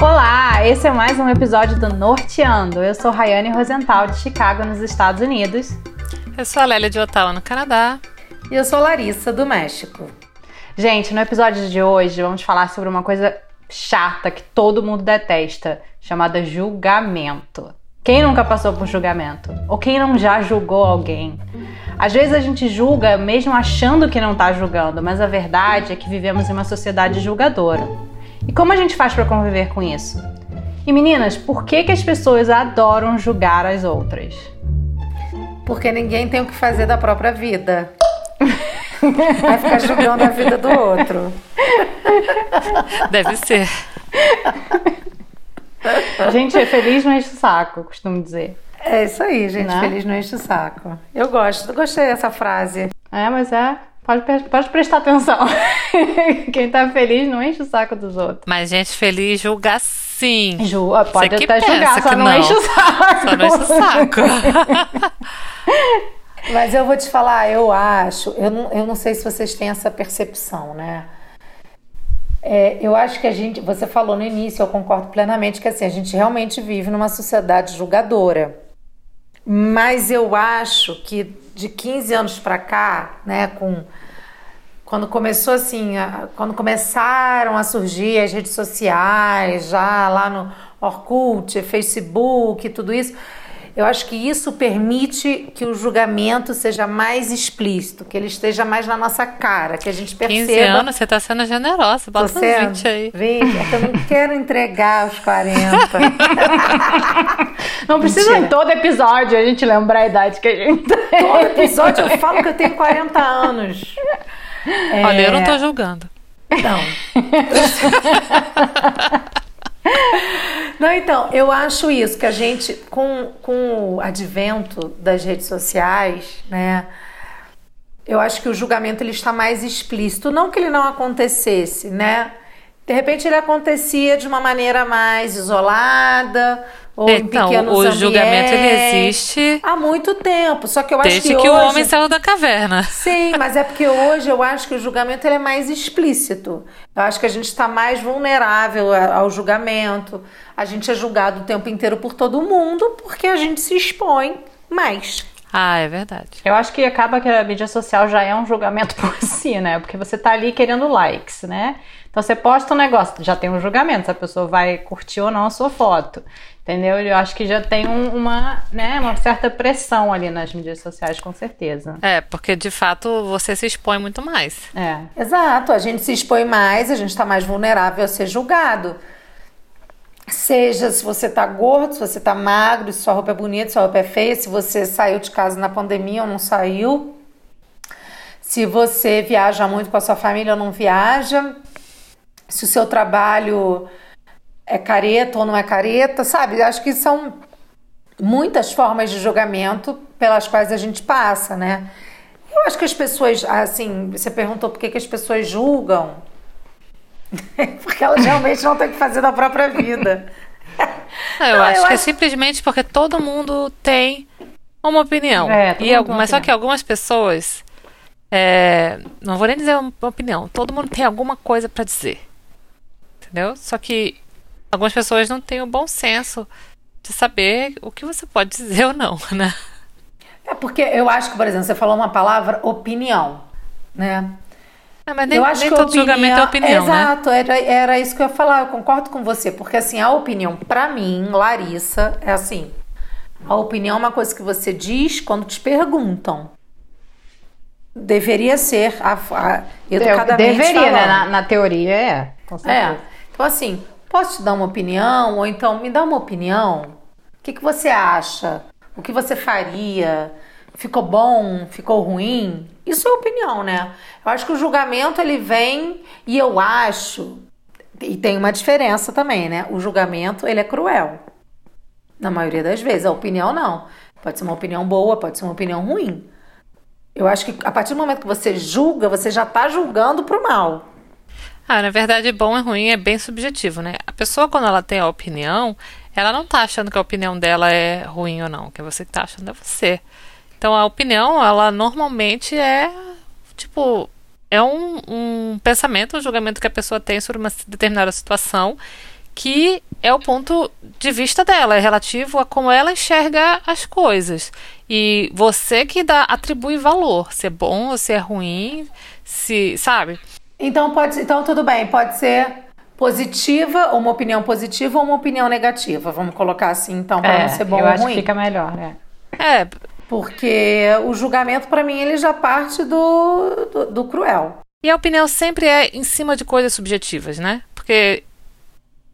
Olá, esse é mais um episódio do Norteando. Eu sou Rayane Rosenthal, de Chicago, nos Estados Unidos. Eu sou a Lélia de Ottawa, no Canadá. E eu sou Larissa, do México. Gente, no episódio de hoje vamos falar sobre uma coisa chata que todo mundo detesta, chamada julgamento. Quem nunca passou por julgamento? Ou quem não já julgou alguém? Às vezes a gente julga mesmo achando que não está julgando, mas a verdade é que vivemos em uma sociedade julgadora. E como a gente faz para conviver com isso? E meninas, por que, que as pessoas adoram julgar as outras? Porque ninguém tem o que fazer da própria vida. Vai ficar julgando a vida do outro. Deve ser. Gente, é feliz não enche o saco, costumo dizer. É isso aí, gente. Né? Feliz não enche o saco. Eu gosto, gostei dessa frase. É, mas é. Pode, pode prestar atenção. Quem tá feliz não enche o saco dos outros. Mas gente feliz julga sim. Ju, pode até julgar, só não, não enche o saco. Só não enche o saco. Mas eu vou te falar, eu acho, eu não, eu não sei se vocês têm essa percepção, né? É, eu acho que a gente, você falou no início, eu concordo plenamente que assim, a gente realmente vive numa sociedade julgadora. Mas eu acho que de 15 anos para cá, né, com quando começou assim, a, quando começaram a surgir as redes sociais, já lá no Orkut, Facebook, tudo isso, eu acho que isso permite que o julgamento seja mais explícito, que ele esteja mais na nossa cara, que a gente perceba. 15 anos, você está sendo generosa, bota uns 20 aí. 20, é que eu não quero entregar os 40. não precisa Mentira. em todo episódio a gente lembrar a idade que a gente tem. Todo episódio eu falo que eu tenho 40 anos. É... Olha, eu não estou julgando. Não. Não, então, eu acho isso, que a gente, com, com o advento das redes sociais, né? Eu acho que o julgamento ele está mais explícito. Não que ele não acontecesse, né? De repente ele acontecia de uma maneira mais isolada, ou então, em pequenos o julgamento ele existe há muito tempo. Só que eu acho que, que hoje... o homem saiu da caverna. Sim, mas é porque hoje eu acho que o julgamento ele é mais explícito. Eu acho que a gente está mais vulnerável ao julgamento. A gente é julgado o tempo inteiro por todo mundo porque a gente se expõe mais. Ah, é verdade. Eu acho que acaba que a mídia social já é um julgamento por si, né? Porque você tá ali querendo likes, né? Então você posta um negócio, já tem um julgamento se a pessoa vai curtir ou não a sua foto. Entendeu? Eu acho que já tem um, uma, né, uma certa pressão ali nas mídias sociais, com certeza. É, porque de fato você se expõe muito mais. É. Exato, a gente se expõe mais, a gente está mais vulnerável a ser julgado. Seja se você tá gordo, se você tá magro, se sua roupa é bonita, se sua roupa é feia, se você saiu de casa na pandemia ou não saiu, se você viaja muito com a sua família ou não viaja, se o seu trabalho é careta ou não é careta, sabe? Acho que são muitas formas de julgamento pelas quais a gente passa, né? Eu acho que as pessoas, assim, você perguntou por que, que as pessoas julgam. porque elas realmente não têm o que fazer da própria vida. Não, eu não, acho eu que é acho... é simplesmente porque todo mundo tem uma opinião. É, e algumas, mas só que algumas pessoas. É, não vou nem dizer uma opinião. Todo mundo tem alguma coisa para dizer. Entendeu? Só que algumas pessoas não têm o bom senso de saber o que você pode dizer ou não, né? É porque eu acho que, por exemplo, você falou uma palavra opinião, né? É, mas nem, eu acho nem que todo opinião, julgamento é opinião, né? Exato, né? era, era isso que eu ia falar, eu concordo com você, porque assim, a opinião, para mim, Larissa, é assim, a opinião é uma coisa que você diz quando te perguntam. Deveria ser a, a, educadamente Deveria, né? Na, na, teoria, é. Com certeza. É. Então, assim, Posso te dar uma opinião? Ou então, me dá uma opinião? O que, que você acha? O que você faria? Ficou bom? Ficou ruim? Isso é opinião, né? Eu acho que o julgamento ele vem e eu acho e tem uma diferença também, né? O julgamento ele é cruel. Na maioria das vezes, a opinião não. Pode ser uma opinião boa, pode ser uma opinião ruim. Eu acho que a partir do momento que você julga, você já está julgando para o mal. Ah, na verdade, bom e ruim é bem subjetivo, né? A pessoa, quando ela tem a opinião, ela não tá achando que a opinião dela é ruim ou não. O que você tá achando é você. Então, a opinião, ela normalmente é, tipo, é um, um pensamento, um julgamento que a pessoa tem sobre uma determinada situação que é o ponto de vista dela, é relativo a como ela enxerga as coisas. E você que dá atribui valor, se é bom ou se é ruim, se, sabe? Então pode, então tudo bem, pode ser positiva, ou uma opinião positiva ou uma opinião negativa. Vamos colocar assim, então, para é, não ser bom eu ou acho ruim. Que fica melhor, né? É, porque o julgamento para mim ele já parte do, do, do cruel. E a opinião sempre é em cima de coisas subjetivas, né? Porque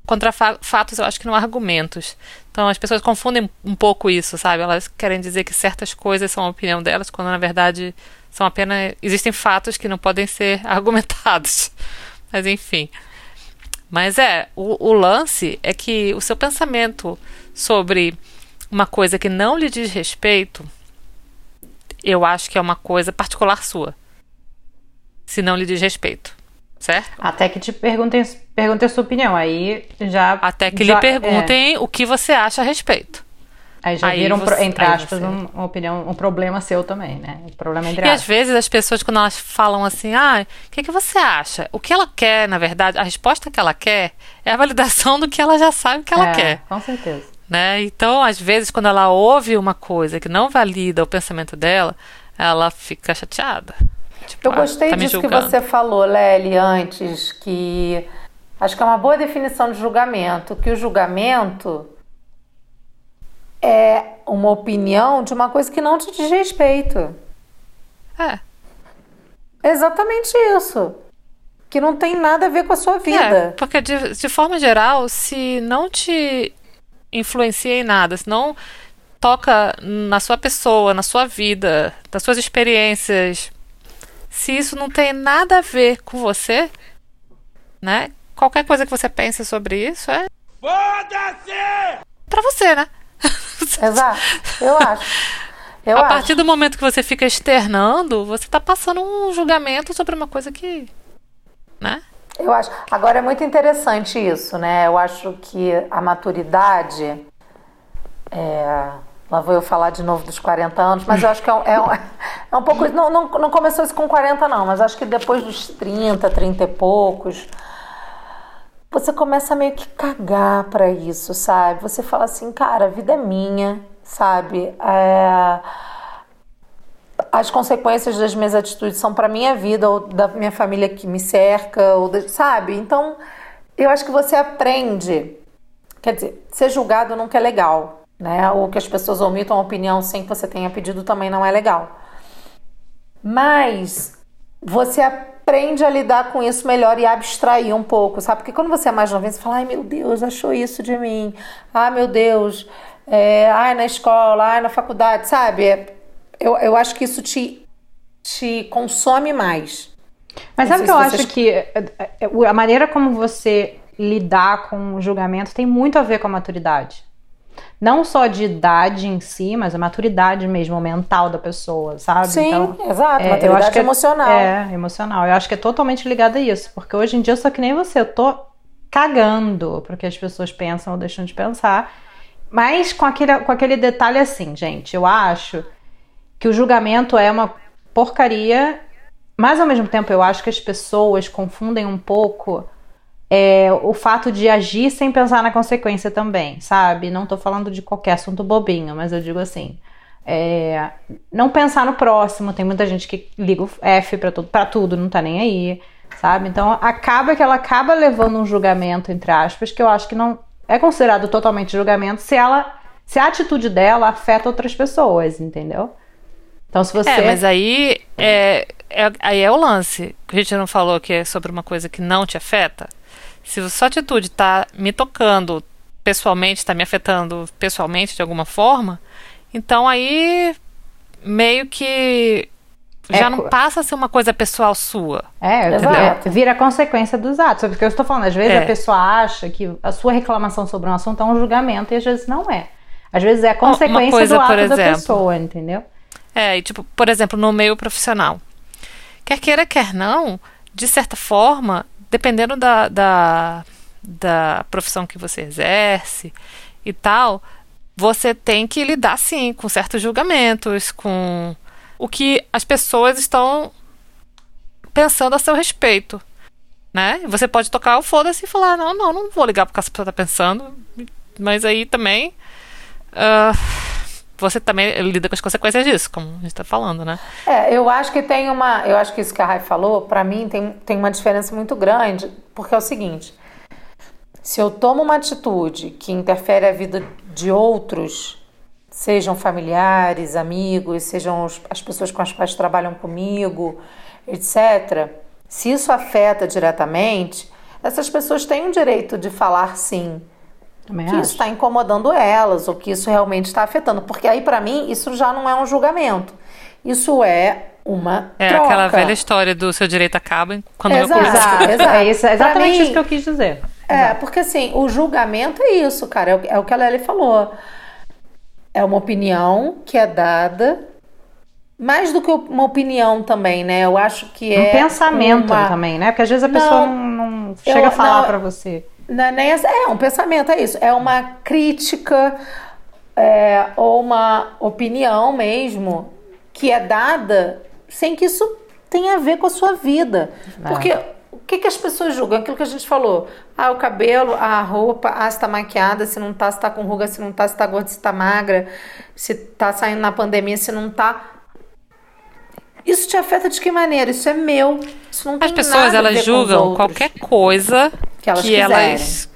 contra fatos eu acho que não há argumentos. Então as pessoas confundem um pouco isso, sabe? Elas querem dizer que certas coisas são a opinião delas, quando na verdade são apenas. Existem fatos que não podem ser argumentados. Mas enfim. Mas é, o, o lance é que o seu pensamento sobre uma coisa que não lhe diz respeito, eu acho que é uma coisa particular sua. Se não lhe diz respeito certo? Até que te perguntem, perguntem a sua opinião. Aí já. Até que já, lhe perguntem é. o que você acha a respeito. Aí já aí viram, você, entre aspas, um, uma opinião, um problema seu também, né? Um problema entre E aspas. às vezes as pessoas, quando elas falam assim, ah, o que, que você acha? O que ela quer, na verdade, a resposta que ela quer é a validação do que ela já sabe que ela é, quer. Com certeza. Né? Então, às vezes, quando ela ouve uma coisa que não valida o pensamento dela, ela fica chateada. Tipo, eu gostei ah, tá disso que você falou, Lely, antes, que acho que é uma boa definição de julgamento, que o julgamento é uma opinião de uma coisa que não te diz respeito. É. Exatamente isso. Que não tem nada a ver com a sua vida. É, porque de, de forma geral, se não te influencia em nada, se não toca na sua pessoa, na sua vida, nas suas experiências, se isso não tem nada a ver com você, né? Qualquer coisa que você pense sobre isso é. Foda-se! Pra você, né? Exato. Eu acho. Eu a acho. partir do momento que você fica externando, você tá passando um julgamento sobre uma coisa que. né? Eu acho. Agora é muito interessante isso, né? Eu acho que a maturidade. É Lá vou eu falar de novo dos 40 anos, mas eu acho que é um, é um, é um pouco. Não, não, não começou isso com 40, não, mas acho que depois dos 30, 30 e poucos, você começa a meio que cagar para isso, sabe? Você fala assim, cara, a vida é minha, sabe? É... As consequências das minhas atitudes são para minha vida ou da minha família que me cerca, ou sabe? Então, eu acho que você aprende. Quer dizer, ser julgado nunca é legal né? Ou que as pessoas omitam a opinião sem que você tenha pedido também não é legal. Mas você aprende a lidar com isso melhor e abstrair um pouco, sabe? Porque quando você é mais novinho, você fala, ai meu Deus, achou isso de mim. Ai meu Deus, é, ai na escola, ai na faculdade, sabe? É, eu, eu acho que isso te, te consome mais. Mas sabe o que eu vocês... acho que é, é, a maneira como você lidar com o julgamento tem muito a ver com a maturidade não só de idade em si, mas a maturidade mesmo mental da pessoa, sabe? Sim, então, exato, é, maturidade eu acho que emocional. É, é, emocional. Eu acho que é totalmente ligada a isso, porque hoje em dia eu sou que nem você, eu tô cagando porque as pessoas pensam ou deixam de pensar, mas com aquele, com aquele detalhe assim, gente, eu acho que o julgamento é uma porcaria, mas ao mesmo tempo eu acho que as pessoas confundem um pouco é, o fato de agir sem pensar na consequência também, sabe? Não tô falando de qualquer assunto bobinho, mas eu digo assim. É, não pensar no próximo, tem muita gente que liga o F para tudo, pra tudo, não tá nem aí, sabe? Então acaba que ela acaba levando um julgamento, entre aspas, que eu acho que não é considerado totalmente julgamento se ela. Se a atitude dela afeta outras pessoas, entendeu? Então, se você. É, mas aí é, é, aí é o lance. A gente não falou que é sobre uma coisa que não te afeta. Se a sua atitude está me tocando pessoalmente, está me afetando pessoalmente de alguma forma, então aí meio que já é, não passa a ser uma coisa pessoal sua. É, é, vira consequência dos atos. É porque eu estou falando, às vezes é. a pessoa acha que a sua reclamação sobre um assunto é um julgamento e às vezes não é. Às vezes é a consequência coisa, do ato exemplo, da pessoa, entendeu? É, e tipo, por exemplo, no meio profissional. Quer queira, quer não, de certa forma, dependendo da, da, da profissão que você exerce e tal, você tem que lidar sim com certos julgamentos, com o que as pessoas estão pensando a seu respeito. Né? Você pode tocar o foda-se e falar, não, não, não vou ligar porque a pessoa tá pensando. Mas aí também. Uh, você também lida com as consequências disso, como a gente está falando, né? É, eu acho que tem uma. Eu acho que isso que a Rai falou, para mim, tem, tem uma diferença muito grande, porque é o seguinte: se eu tomo uma atitude que interfere a vida de outros, sejam familiares, amigos, sejam as pessoas com as quais trabalham comigo, etc., se isso afeta diretamente, essas pessoas têm o direito de falar sim também que acho. isso está incomodando elas ou que isso realmente está afetando. Porque aí, para mim, isso já não é um julgamento. Isso é uma é troca. aquela velha história do seu direito acaba quando exato, eu começo. Exato, é, isso, é exatamente mim, isso que eu quis dizer. É, exato. porque assim, o julgamento é isso, cara. É o, é o que a Lely falou. É uma opinião que é dada mais do que uma opinião também, né? Eu acho que é. Um pensamento uma... também, né? Porque às vezes a pessoa não, não, não chega eu, a falar para você. Não é, nem, é um pensamento, é isso. É uma crítica é, ou uma opinião mesmo que é dada sem que isso tenha a ver com a sua vida. Porque o que, que as pessoas julgam? Aquilo que a gente falou. Ah, o cabelo, a roupa, ah, se tá maquiada, se não tá, se tá com ruga, se não tá, se tá gorda, se tá magra, se tá saindo na pandemia, se não tá. Isso te afeta de que maneira? Isso é meu. Isso não As pessoas, elas julgam qualquer coisa que elas, que elas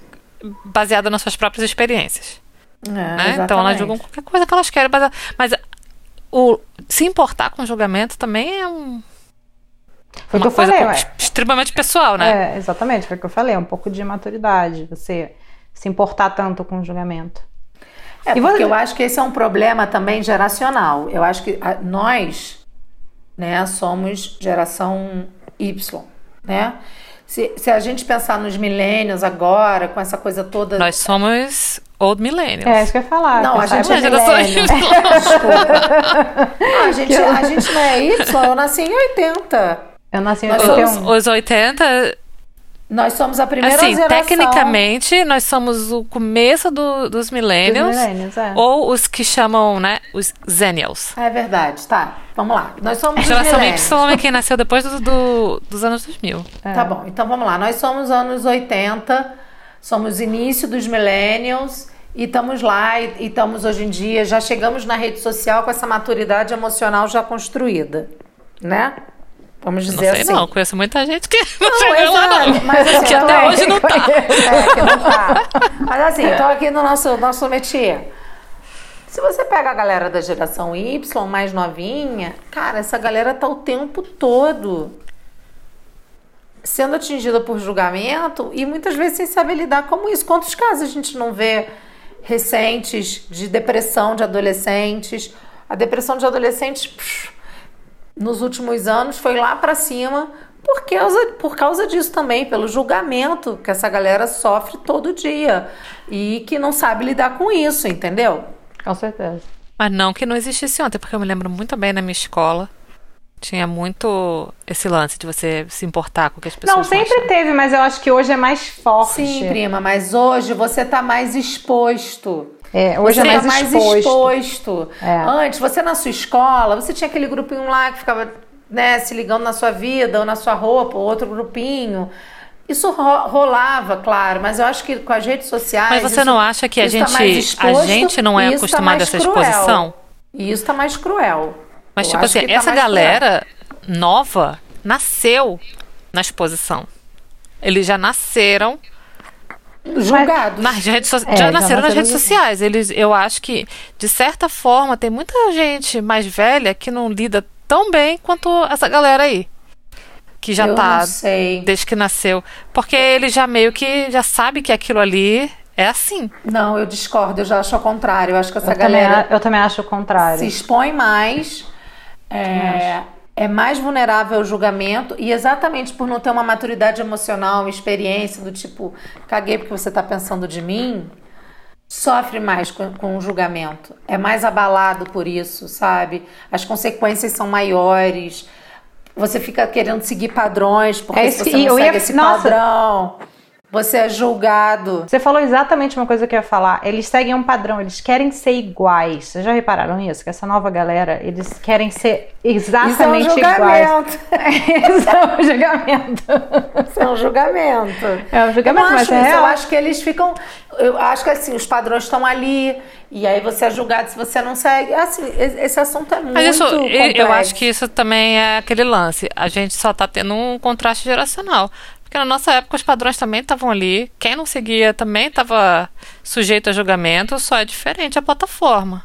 baseada nas suas próprias experiências. É, né? Então elas julgam qualquer coisa que elas querem, mas o se importar com o julgamento também é um foi uma coisa falei, extremamente pessoal, né? É, exatamente, foi o que eu falei, é um pouco de maturidade, você se importar tanto com o julgamento. É, e porque você... eu acho que esse é um problema também geracional. Eu acho que nós, né, somos geração Y, né? Se, se a gente pensar nos milênios agora, com essa coisa toda. Nós somos old millennials. É, isso que eu ia falar. Não, a gente é milênio. Desculpa. a, gente, a gente não é Y, eu nasci em 80. Eu nasci em 81. Os 80 nós somos a primeira assim, geração. Tecnicamente, nós somos o começo do, dos millennials. Dos millennials é. Ou os que chamam, né, os zennials. É verdade, tá. Vamos lá. Nós somos a geração Y é quem nasceu depois do, do, dos anos 2000. É. Tá bom, então vamos lá. Nós somos anos 80, somos início dos millennials e estamos lá e estamos hoje em dia, já chegamos na rede social com essa maturidade emocional já construída, né? Vamos dizer não sei assim. Não, conheço muita gente que não, não chegou lá, não. Mas assim, que até hoje não tá. É, que não tá. Mas assim, estou aqui no nosso, nosso métier. Se você pega a galera da geração Y, mais novinha, cara, essa galera tá o tempo todo sendo atingida por julgamento e muitas vezes sem saber lidar com isso. Quantos casos a gente não vê recentes de depressão de adolescentes? A depressão de adolescentes. Psh, nos últimos anos foi lá para cima por causa, por causa disso também, pelo julgamento que essa galera sofre todo dia e que não sabe lidar com isso, entendeu? Com certeza. Mas não que não existisse ontem, porque eu me lembro muito bem na minha escola. Tinha muito esse lance de você se importar com o que as pessoas Não, sempre acham. teve, mas eu acho que hoje é mais forte. Sim, prima, mas hoje você tá mais exposto. É, hoje você é mais, mais exposto. exposto. É. Antes, você na sua escola, você tinha aquele grupinho lá que ficava né, se ligando na sua vida ou na sua roupa, ou outro grupinho. Isso rolava, claro, mas eu acho que com as redes sociais. Mas você isso, não acha que a tá gente, tá exposto, a gente não é tá acostumado tá a essa cruel. exposição? E isso tá mais cruel. Mas, eu tipo assim, tá essa galera cruel. nova nasceu na exposição. Eles já nasceram julgados. Nas redes so é, já nasceram nas redes sociais. Eles, eu acho que, de certa forma, tem muita gente mais velha que não lida tão bem quanto essa galera aí. Que já eu tá desde que nasceu. Porque ele já meio que já sabe que aquilo ali é assim. Não, eu discordo, eu já acho o contrário. Eu acho que essa eu galera. Também, eu também acho o contrário. Se expõe mais. É, é mais vulnerável ao julgamento e exatamente por não ter uma maturidade emocional, uma experiência do tipo, caguei porque você está pensando de mim, sofre mais com, com o julgamento. É mais abalado por isso, sabe? As consequências são maiores. Você fica querendo seguir padrões porque é você não segue ia, esse nossa, padrão. Você é julgado. Você falou exatamente uma coisa que eu ia falar. Eles seguem um padrão, eles querem ser iguais. Vocês já repararam isso? Que essa nova galera, eles querem ser exatamente isso é um iguais. isso é um julgamento. Isso é um julgamento. É um julgamento, mas é real. Eu acho que eles ficam. Eu acho que assim, os padrões estão ali. E aí você é julgado se você não segue. Assim, esse assunto é muito Mas isso, complexo. Eu acho que isso também é aquele lance. A gente só está tendo um contraste geracional. Porque na nossa época os padrões também estavam ali. Quem não seguia também estava sujeito a julgamento, só é diferente a plataforma.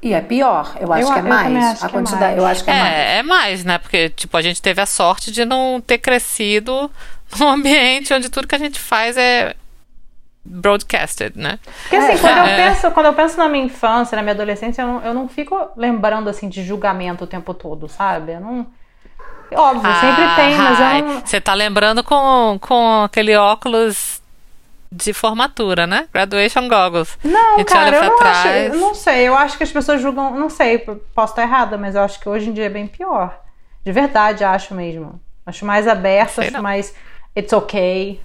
E é pior, eu acho eu, que é mais. a quantidade, é mais. eu acho que é, é mais. É mais, né? Porque, tipo, a gente teve a sorte de não ter crescido num ambiente onde tudo que a gente faz é broadcasted, né? Porque assim, é. quando, eu é. penso, quando eu penso na minha infância, na minha adolescência, eu não, eu não fico lembrando assim de julgamento o tempo todo, sabe? Eu não Óbvio, ah, sempre tem, mas eu não... Você tá lembrando com, com aquele óculos de formatura, né? Graduation goggles. Não, cara, eu não, acho, eu não sei. Eu acho que as pessoas julgam, não sei, posso estar errada, mas eu acho que hoje em dia é bem pior. De verdade, acho mesmo. Acho mais aberto, acho não. mais it's okay.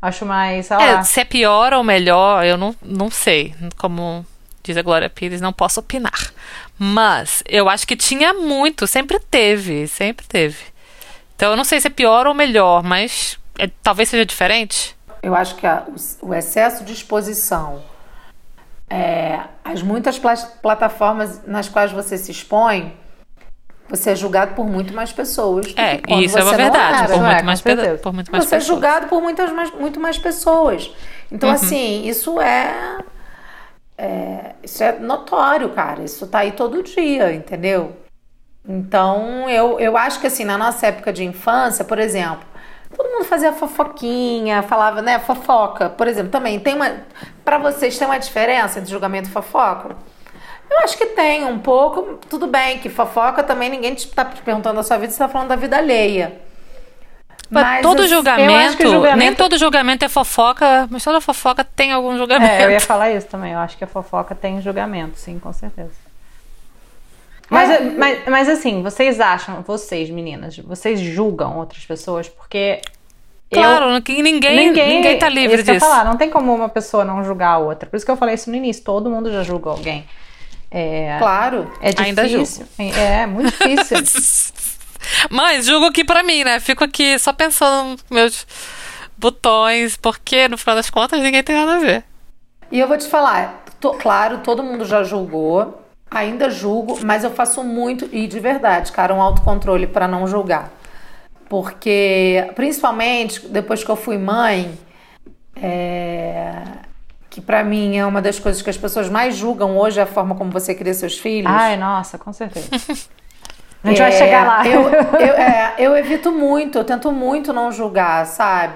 Acho mais, sei é, Se é pior ou melhor, eu não, não sei. Como diz a Glória Pires, não posso opinar. Mas eu acho que tinha muito, sempre teve, sempre teve. Então eu não sei se é pior ou melhor, mas é, talvez seja diferente. Eu acho que a, o, o, excesso de exposição, é, as muitas plataformas nas quais você se expõe, você é julgado por muito mais pessoas. É, isso é uma verdade. Por, muito é, mais por muito mais você pessoas. é julgado por muitas mais, muito mais pessoas. Então, uhum. assim, isso é é, isso é notório, cara. Isso tá aí todo dia, entendeu? Então, eu, eu acho que assim, na nossa época de infância, por exemplo, todo mundo fazia fofoquinha, falava, né, fofoca. Por exemplo, também tem uma. Para vocês, tem uma diferença entre julgamento e fofoca? Eu acho que tem um pouco. Tudo bem, que fofoca também ninguém te tá perguntando da sua vida, você tá falando da vida alheia. Mas todo julgamento, julgamento, nem todo julgamento é fofoca, mas toda fofoca tem algum julgamento. É, eu ia falar isso também. Eu acho que a fofoca tem julgamento, sim, com certeza. Mas, é. mas, mas assim, vocês acham, vocês meninas, vocês julgam outras pessoas porque Claro, eu, ninguém, ninguém, ninguém tá livre isso disso. Que eu falar, não tem como uma pessoa não julgar a outra. Por isso que eu falei isso no início, todo mundo já julga alguém. É, claro. É difícil. Ainda julgo. É, é muito difícil. Mas julgo aqui pra mim, né? Fico aqui só pensando nos meus botões, porque no final das contas ninguém tem nada a ver. E eu vou te falar, tô, claro, todo mundo já julgou, ainda julgo, mas eu faço muito, e de verdade, cara, um autocontrole para não julgar. Porque, principalmente depois que eu fui mãe, é, que para mim é uma das coisas que as pessoas mais julgam hoje, é a forma como você cria seus filhos. Ai, nossa, com certeza. A gente é, vai chegar lá. Eu, eu, é, eu evito muito, eu tento muito não julgar, sabe?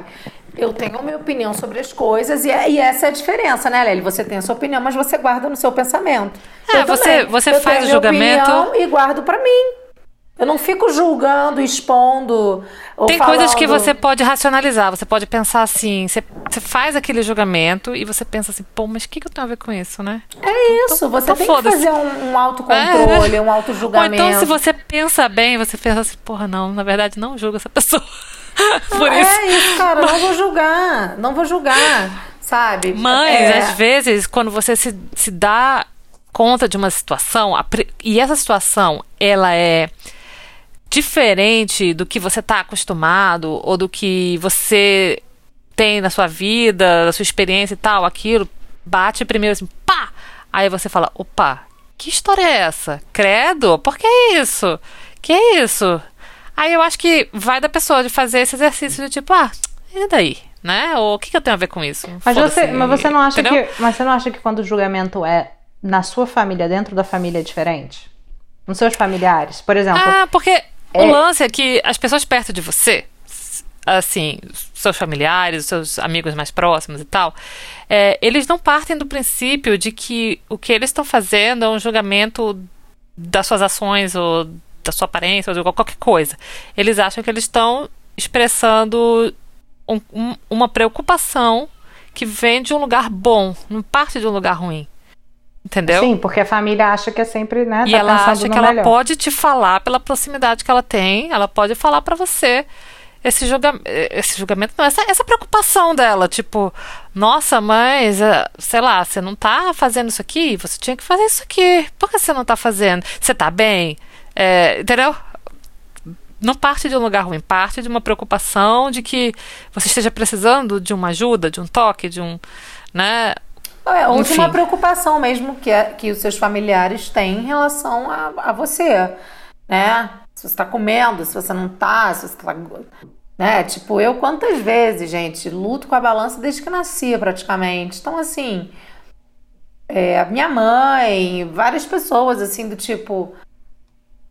Eu tenho a minha opinião sobre as coisas e, é, e essa é a diferença, né, Lely? Você tem a sua opinião, mas você guarda no seu pensamento. É, você, você eu faz o julgamento. e guardo para mim. Eu não fico julgando, expondo. Tem falando... coisas que você pode racionalizar. Você pode pensar assim. Você, você faz aquele julgamento e você pensa assim, pô, mas o que, que eu tenho a ver com isso, né? É isso. você tem que fazer um, um autocontrole, é. um autojulgamento. Ou então, se você pensa bem, você pensa assim, porra, não, na verdade, não julga essa pessoa. Por isso. É isso, cara. Não vou julgar. Não vou julgar. Sabe? Mas, é... às vezes, quando você se, se dá conta de uma situação, e essa situação, ela é diferente do que você está acostumado ou do que você tem na sua vida, na sua experiência e tal, aquilo bate primeiro assim, pá! Aí você fala, opa, que história é essa? Credo, por que isso? Que é isso? Aí eu acho que vai da pessoa de fazer esse exercício de tipo, ah, e daí? Né? Ou o que, que eu tenho a ver com isso? Mas você, mas você não acha que. Mas você não acha que quando o julgamento é na sua família, dentro da família é diferente? Nos seus familiares, por exemplo. Ah, porque é... O lance é que as pessoas perto de você, assim, seus familiares, seus amigos mais próximos e tal, é, eles não partem do princípio de que o que eles estão fazendo é um julgamento das suas ações ou da sua aparência ou de qualquer coisa. Eles acham que eles estão expressando um, um, uma preocupação que vem de um lugar bom, não parte de um lugar ruim. Entendeu? Sim, porque a família acha que é sempre, né? E tá ela acha que ela melhor. pode te falar pela proximidade que ela tem, ela pode falar para você esse, julga, esse julgamento, não, essa, essa preocupação dela, tipo, nossa, mas, eh, sei lá, você não tá fazendo isso aqui, você tinha que fazer isso aqui, por que você não tá fazendo? Você tá bem? É, entendeu? Não parte de um lugar ruim, parte de uma preocupação de que você esteja precisando de uma ajuda, de um toque, de um, né? É, ou de uma preocupação mesmo que, é, que os seus familiares têm em relação a, a você, né? Se você está comendo, se você não está, se você está né? Tipo, eu quantas vezes, gente, luto com a balança desde que nasci, praticamente. Então, assim, é, a minha mãe, várias pessoas, assim, do tipo.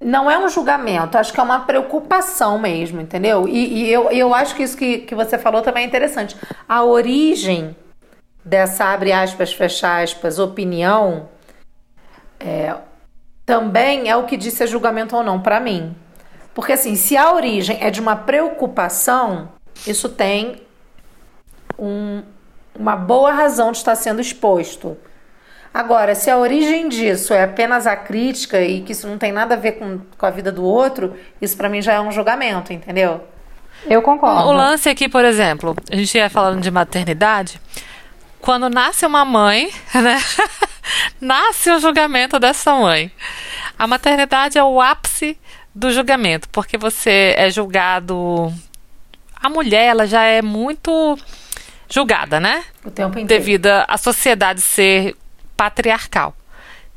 Não é um julgamento, acho que é uma preocupação mesmo, entendeu? E, e eu, eu acho que isso que, que você falou também é interessante. A origem dessa, abre aspas, fecha aspas, opinião, é, também é o que disse é julgamento ou não para mim. Porque assim, se a origem é de uma preocupação, isso tem um, uma boa razão de estar sendo exposto. Agora, se a origem disso é apenas a crítica e que isso não tem nada a ver com, com a vida do outro, isso para mim já é um julgamento, entendeu? Eu concordo. O lance aqui, por exemplo, a gente ia falando de maternidade. Quando nasce uma mãe, né? nasce o julgamento dessa mãe. A maternidade é o ápice do julgamento, porque você é julgado. A mulher, ela já é muito julgada, né? O tempo inteiro. Devido à sociedade ser patriarcal.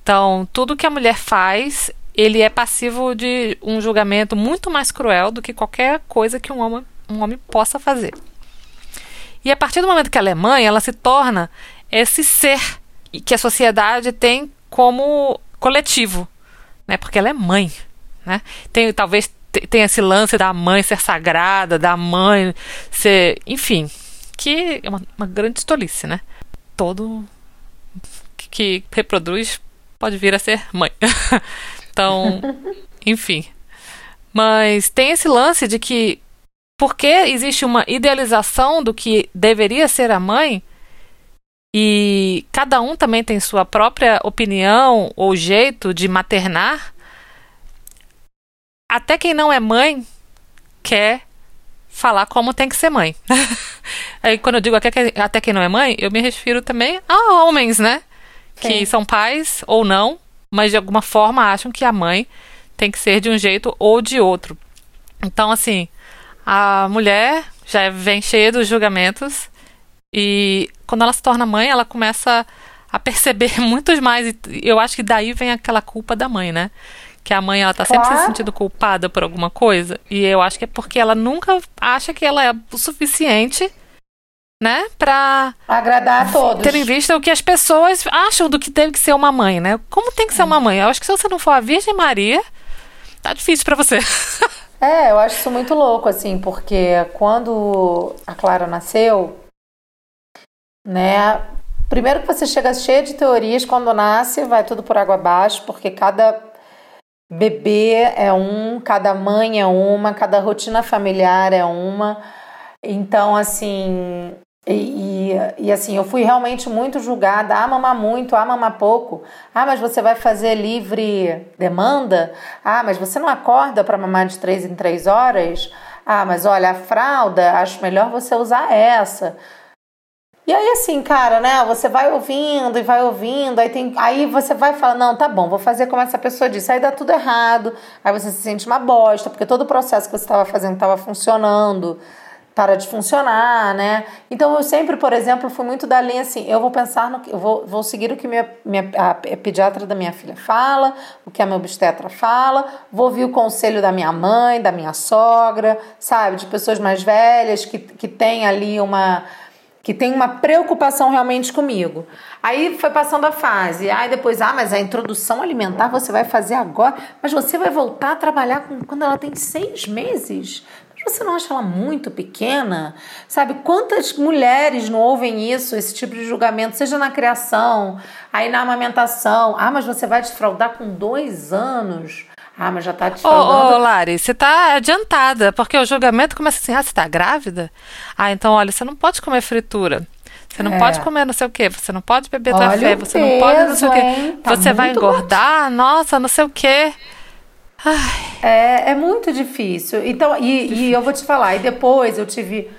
Então, tudo que a mulher faz, ele é passivo de um julgamento muito mais cruel do que qualquer coisa que um homem, um homem possa fazer. E a partir do momento que ela é mãe, ela se torna esse ser que a sociedade tem como coletivo, né? Porque ela é mãe. Né? Tem, talvez tenha esse lance da mãe ser sagrada, da mãe ser. Enfim, que é uma, uma grande estolice, né? Todo que, reproduz pode vir a ser mãe. então, enfim. Mas tem esse lance de que porque existe uma idealização do que deveria ser a mãe, e cada um também tem sua própria opinião ou jeito de maternar, até quem não é mãe quer falar como tem que ser mãe. Aí quando eu digo até quem não é mãe, eu me refiro também a homens, né? Sim. Que são pais ou não, mas de alguma forma acham que a mãe tem que ser de um jeito ou de outro. Então, assim, a mulher já vem cheia dos julgamentos e quando ela se torna mãe, ela começa a perceber muitos mais. E eu acho que daí vem aquela culpa da mãe, né? que a mãe ela tá sempre se sentindo culpada por alguma coisa. E eu acho que é porque ela nunca acha que ela é o suficiente, né, pra agradar a todos. Ter em vista o que as pessoas acham do que tem que ser uma mãe, né? Como tem que ser uma mãe? Eu acho que se você não for a Virgem Maria, tá difícil para você. é, eu acho isso muito louco, assim, porque quando a Clara nasceu, né? Primeiro que você chega cheia de teorias quando nasce, vai tudo por água abaixo, porque cada Bebê é um, cada mãe é uma, cada rotina familiar é uma. Então, assim, e, e, e, assim, eu fui realmente muito julgada. Ah, mamar muito, ah, mamar pouco. Ah, mas você vai fazer livre demanda? Ah, mas você não acorda para mamar de três em três horas? Ah, mas olha, a fralda, acho melhor você usar essa. E aí, assim, cara, né? Você vai ouvindo e vai ouvindo, aí, tem, aí você vai falar, não, tá bom, vou fazer como essa pessoa disse. Aí dá tudo errado, aí você se sente uma bosta, porque todo o processo que você estava fazendo estava funcionando, para de funcionar, né? Então eu sempre, por exemplo, fui muito da linha assim, eu vou pensar no eu vou, vou seguir o que minha, minha, a pediatra da minha filha fala, o que a minha obstetra fala, vou ouvir o conselho da minha mãe, da minha sogra, sabe? De pessoas mais velhas que, que têm ali uma que tem uma preocupação realmente comigo. Aí foi passando a fase, aí depois, ah, mas a introdução alimentar você vai fazer agora, mas você vai voltar a trabalhar com, quando ela tem seis meses. Você não acha ela muito pequena? Sabe, quantas mulheres não ouvem isso, esse tipo de julgamento, seja na criação, aí na amamentação, ah, mas você vai desfraudar com dois anos. Ah, mas já tá te falando. Ô, ô, Lari, você tá adiantada, porque o julgamento começa assim: ah, você tá grávida? Ah, então olha, você não pode comer fritura. Você não é. pode comer não sei o quê, você não pode beber café, você peso, não pode não sei o quê. Tá você vai engordar, nossa, não sei o quê. É, é muito difícil. Então, e, difícil. e eu vou te falar, e depois eu tive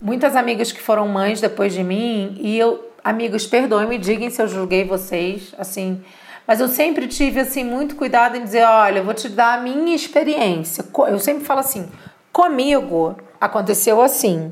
muitas amigas que foram mães depois de mim, e eu, amigos, perdoem-me, digam se eu julguei vocês, assim. Mas eu sempre tive, assim, muito cuidado em dizer, olha, eu vou te dar a minha experiência. Eu sempre falo assim, comigo aconteceu assim.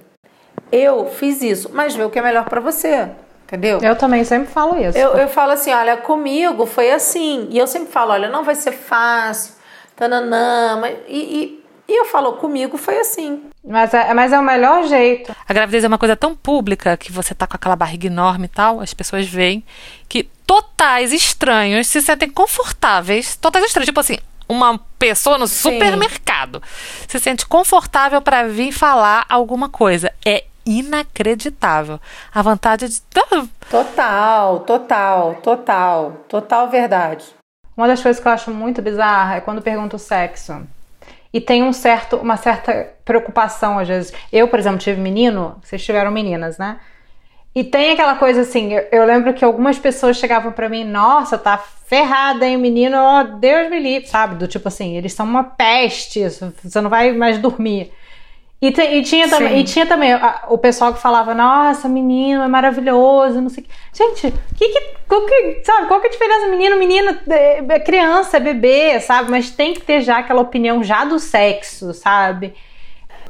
Eu fiz isso, mas vê o que é melhor para você. Entendeu? Eu também sempre falo isso. Eu, eu falo assim, olha, comigo foi assim. E eu sempre falo, olha, não vai ser fácil, tananã. Mas, e, e, e eu falo, comigo foi assim. Mas é, mas é o melhor jeito. A gravidez é uma coisa tão pública que você tá com aquela barriga enorme e tal, as pessoas veem que totais estranhos se sentem confortáveis. Totais estranhos, tipo assim, uma pessoa no Sim. supermercado se sente confortável para vir falar alguma coisa. É inacreditável. A vontade de. Total, total, total, total verdade. Uma das coisas que eu acho muito bizarra é quando pergunto o sexo. E tem um certo, uma certa preocupação, às vezes. Eu, por exemplo, tive menino, vocês tiveram meninas, né? E tem aquela coisa assim, eu, eu lembro que algumas pessoas chegavam para mim, nossa, tá ferrada, hein, o menino, oh, Deus me livre, sabe? Do tipo assim, eles são uma peste, você não vai mais dormir. E, te, e, tinha também, e tinha também a, o pessoal que falava, nossa, menino é maravilhoso, não sei o que. Gente, que, que, qual que, sabe, qual que é a diferença? Menino, menina, é, é criança, é bebê, sabe? Mas tem que ter já aquela opinião já do sexo, sabe?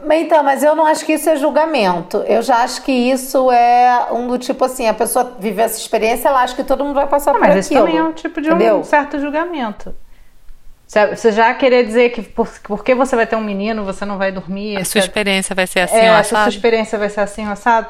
Então, mas eu não acho que isso é julgamento. Eu já acho que isso é um do tipo assim, a pessoa vive essa experiência, ela acha que todo mundo vai passar não, por mas aquilo. Mas isso também é um tipo de um certo julgamento. Você já querer dizer que por, porque você vai ter um menino, você não vai dormir. A sua experiência vai ser assim, é, A sua experiência vai ser assim, assado.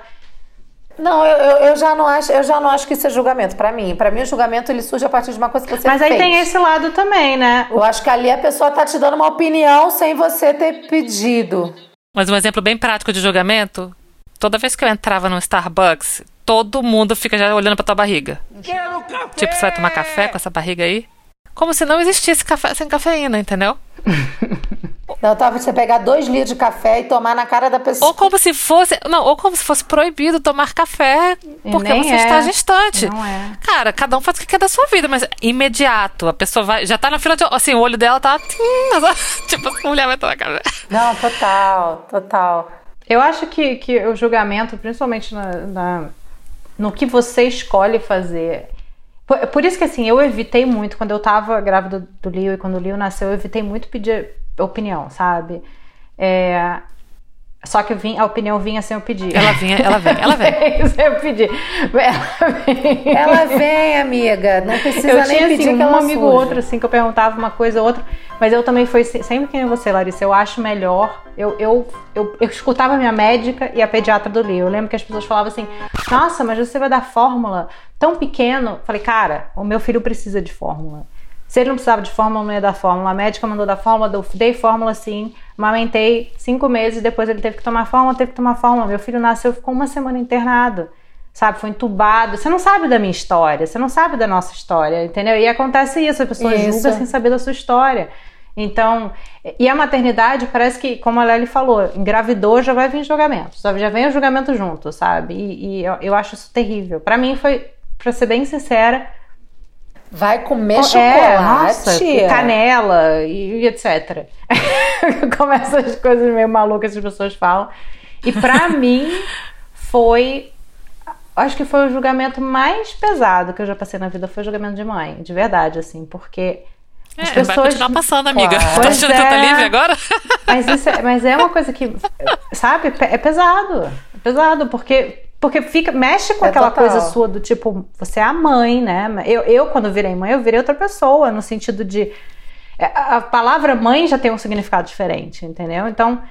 Não, eu, eu, já não acho, eu já não acho que isso é julgamento para mim. Para mim o julgamento ele surge a partir de uma coisa que você Mas aí fez. tem esse lado também, né? Eu acho que ali a pessoa tá te dando uma opinião sem você ter pedido. Mas um exemplo bem prático de julgamento, toda vez que eu entrava no Starbucks, todo mundo fica já olhando para tua barriga. Quero café! Tipo, você vai tomar café com essa barriga aí? Como se não existisse café sem cafeína, entendeu? Não, tá, você pegar dois litros de café e tomar na cara da pessoa. Ou como se fosse. Não, ou como se fosse proibido tomar café porque você é. está gestante. Não é. Cara, cada um faz o que quer da sua vida, mas imediato. A pessoa vai. Já tá na fila de. Assim, o olho dela tá. tipo, a mulher vai tomar café. Não, total, total. Eu acho que, que o julgamento, principalmente na, na no que você escolhe fazer, por, por, isso que assim, eu evitei muito, quando eu tava grávida do Leo e quando o Leo nasceu, eu evitei muito pedir opinião, sabe? É, só que vim, a opinião vinha sem eu pedir. Ela vinha, ela vem, ela vem. sem eu pedir. Ela vem. Ela vem, amiga. Não precisa eu nem tinha, pedir assim, que um amigo ou outro, assim, que eu perguntava uma coisa ou outra. Mas eu também fui sempre que nem você, Larissa. Eu acho melhor. Eu, eu, eu, eu escutava a minha médica e a pediatra do Leo. Eu lembro que as pessoas falavam assim: Nossa, mas você vai dar fórmula tão pequeno. Falei, cara, o meu filho precisa de fórmula. Se ele não precisava de fórmula, não ia dar fórmula. A médica mandou dar fórmula, eu dei fórmula sim. Amamentei cinco meses, depois ele teve que tomar fórmula, teve que tomar fórmula. Meu filho nasceu, ficou uma semana internado, sabe? Foi entubado. Você não sabe da minha história, você não sabe da nossa história, entendeu? E acontece isso, a pessoa isso. julga sem saber da sua história. Então, e a maternidade parece que, como a Lely falou, engravidou já vai vir julgamento, já vem o julgamento junto, sabe? E, e eu, eu acho isso terrível. Para mim foi, para ser bem sincera, Vai comer é, chocolate? Nossa, canela e, e etc. Começa as coisas meio malucas que as pessoas falam. E para mim foi acho que foi o julgamento mais pesado que eu já passei na vida foi o julgamento de mãe, de verdade, assim, porque é, as pessoas... vai continuar passando, amiga. Claro. Tá achando é... que tá livre agora? Mas, isso é, mas é uma coisa que, sabe, é pesado. É pesado, porque porque fica, mexe com é aquela total. coisa sua do tipo, você é a mãe, né? Eu, eu, quando virei mãe, eu virei outra pessoa, no sentido de. É, a palavra mãe já tem um significado diferente, entendeu? Então,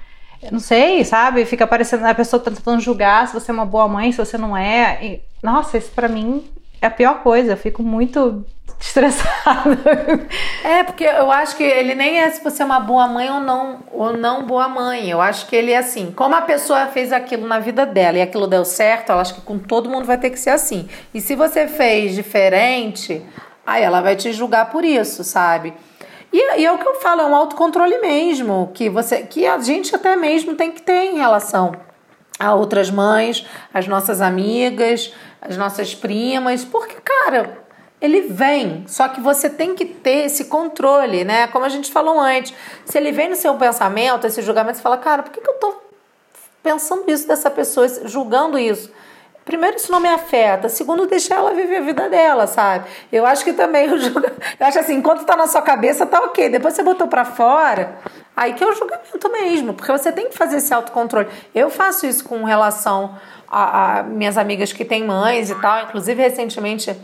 não sei, sabe? Fica parecendo a pessoa tá tentando julgar se você é uma boa mãe, se você não é. E, nossa, isso para mim é a pior coisa. Eu fico muito estressada. É, porque eu acho que ele nem é se você é uma boa mãe ou não, ou não boa mãe. Eu acho que ele é assim, como a pessoa fez aquilo na vida dela e aquilo deu certo, eu acho que com todo mundo vai ter que ser assim. E se você fez diferente, aí ela vai te julgar por isso, sabe? E, e é o que eu falo, é um autocontrole mesmo, que você que a gente até mesmo tem que ter em relação a outras mães, as nossas amigas, as nossas primas, porque, cara, ele vem, só que você tem que ter esse controle, né? Como a gente falou antes. Se ele vem no seu pensamento, esse julgamento, você fala, cara, por que, que eu tô pensando isso dessa pessoa, julgando isso? Primeiro, isso não me afeta. Segundo, deixar ela viver a vida dela, sabe? Eu acho que também o julgamento. Eu acho assim, enquanto tá na sua cabeça, tá ok. Depois você botou para fora, aí que é o julgamento mesmo, porque você tem que fazer esse autocontrole. Eu faço isso com relação a, a minhas amigas que têm mães e tal. Inclusive, recentemente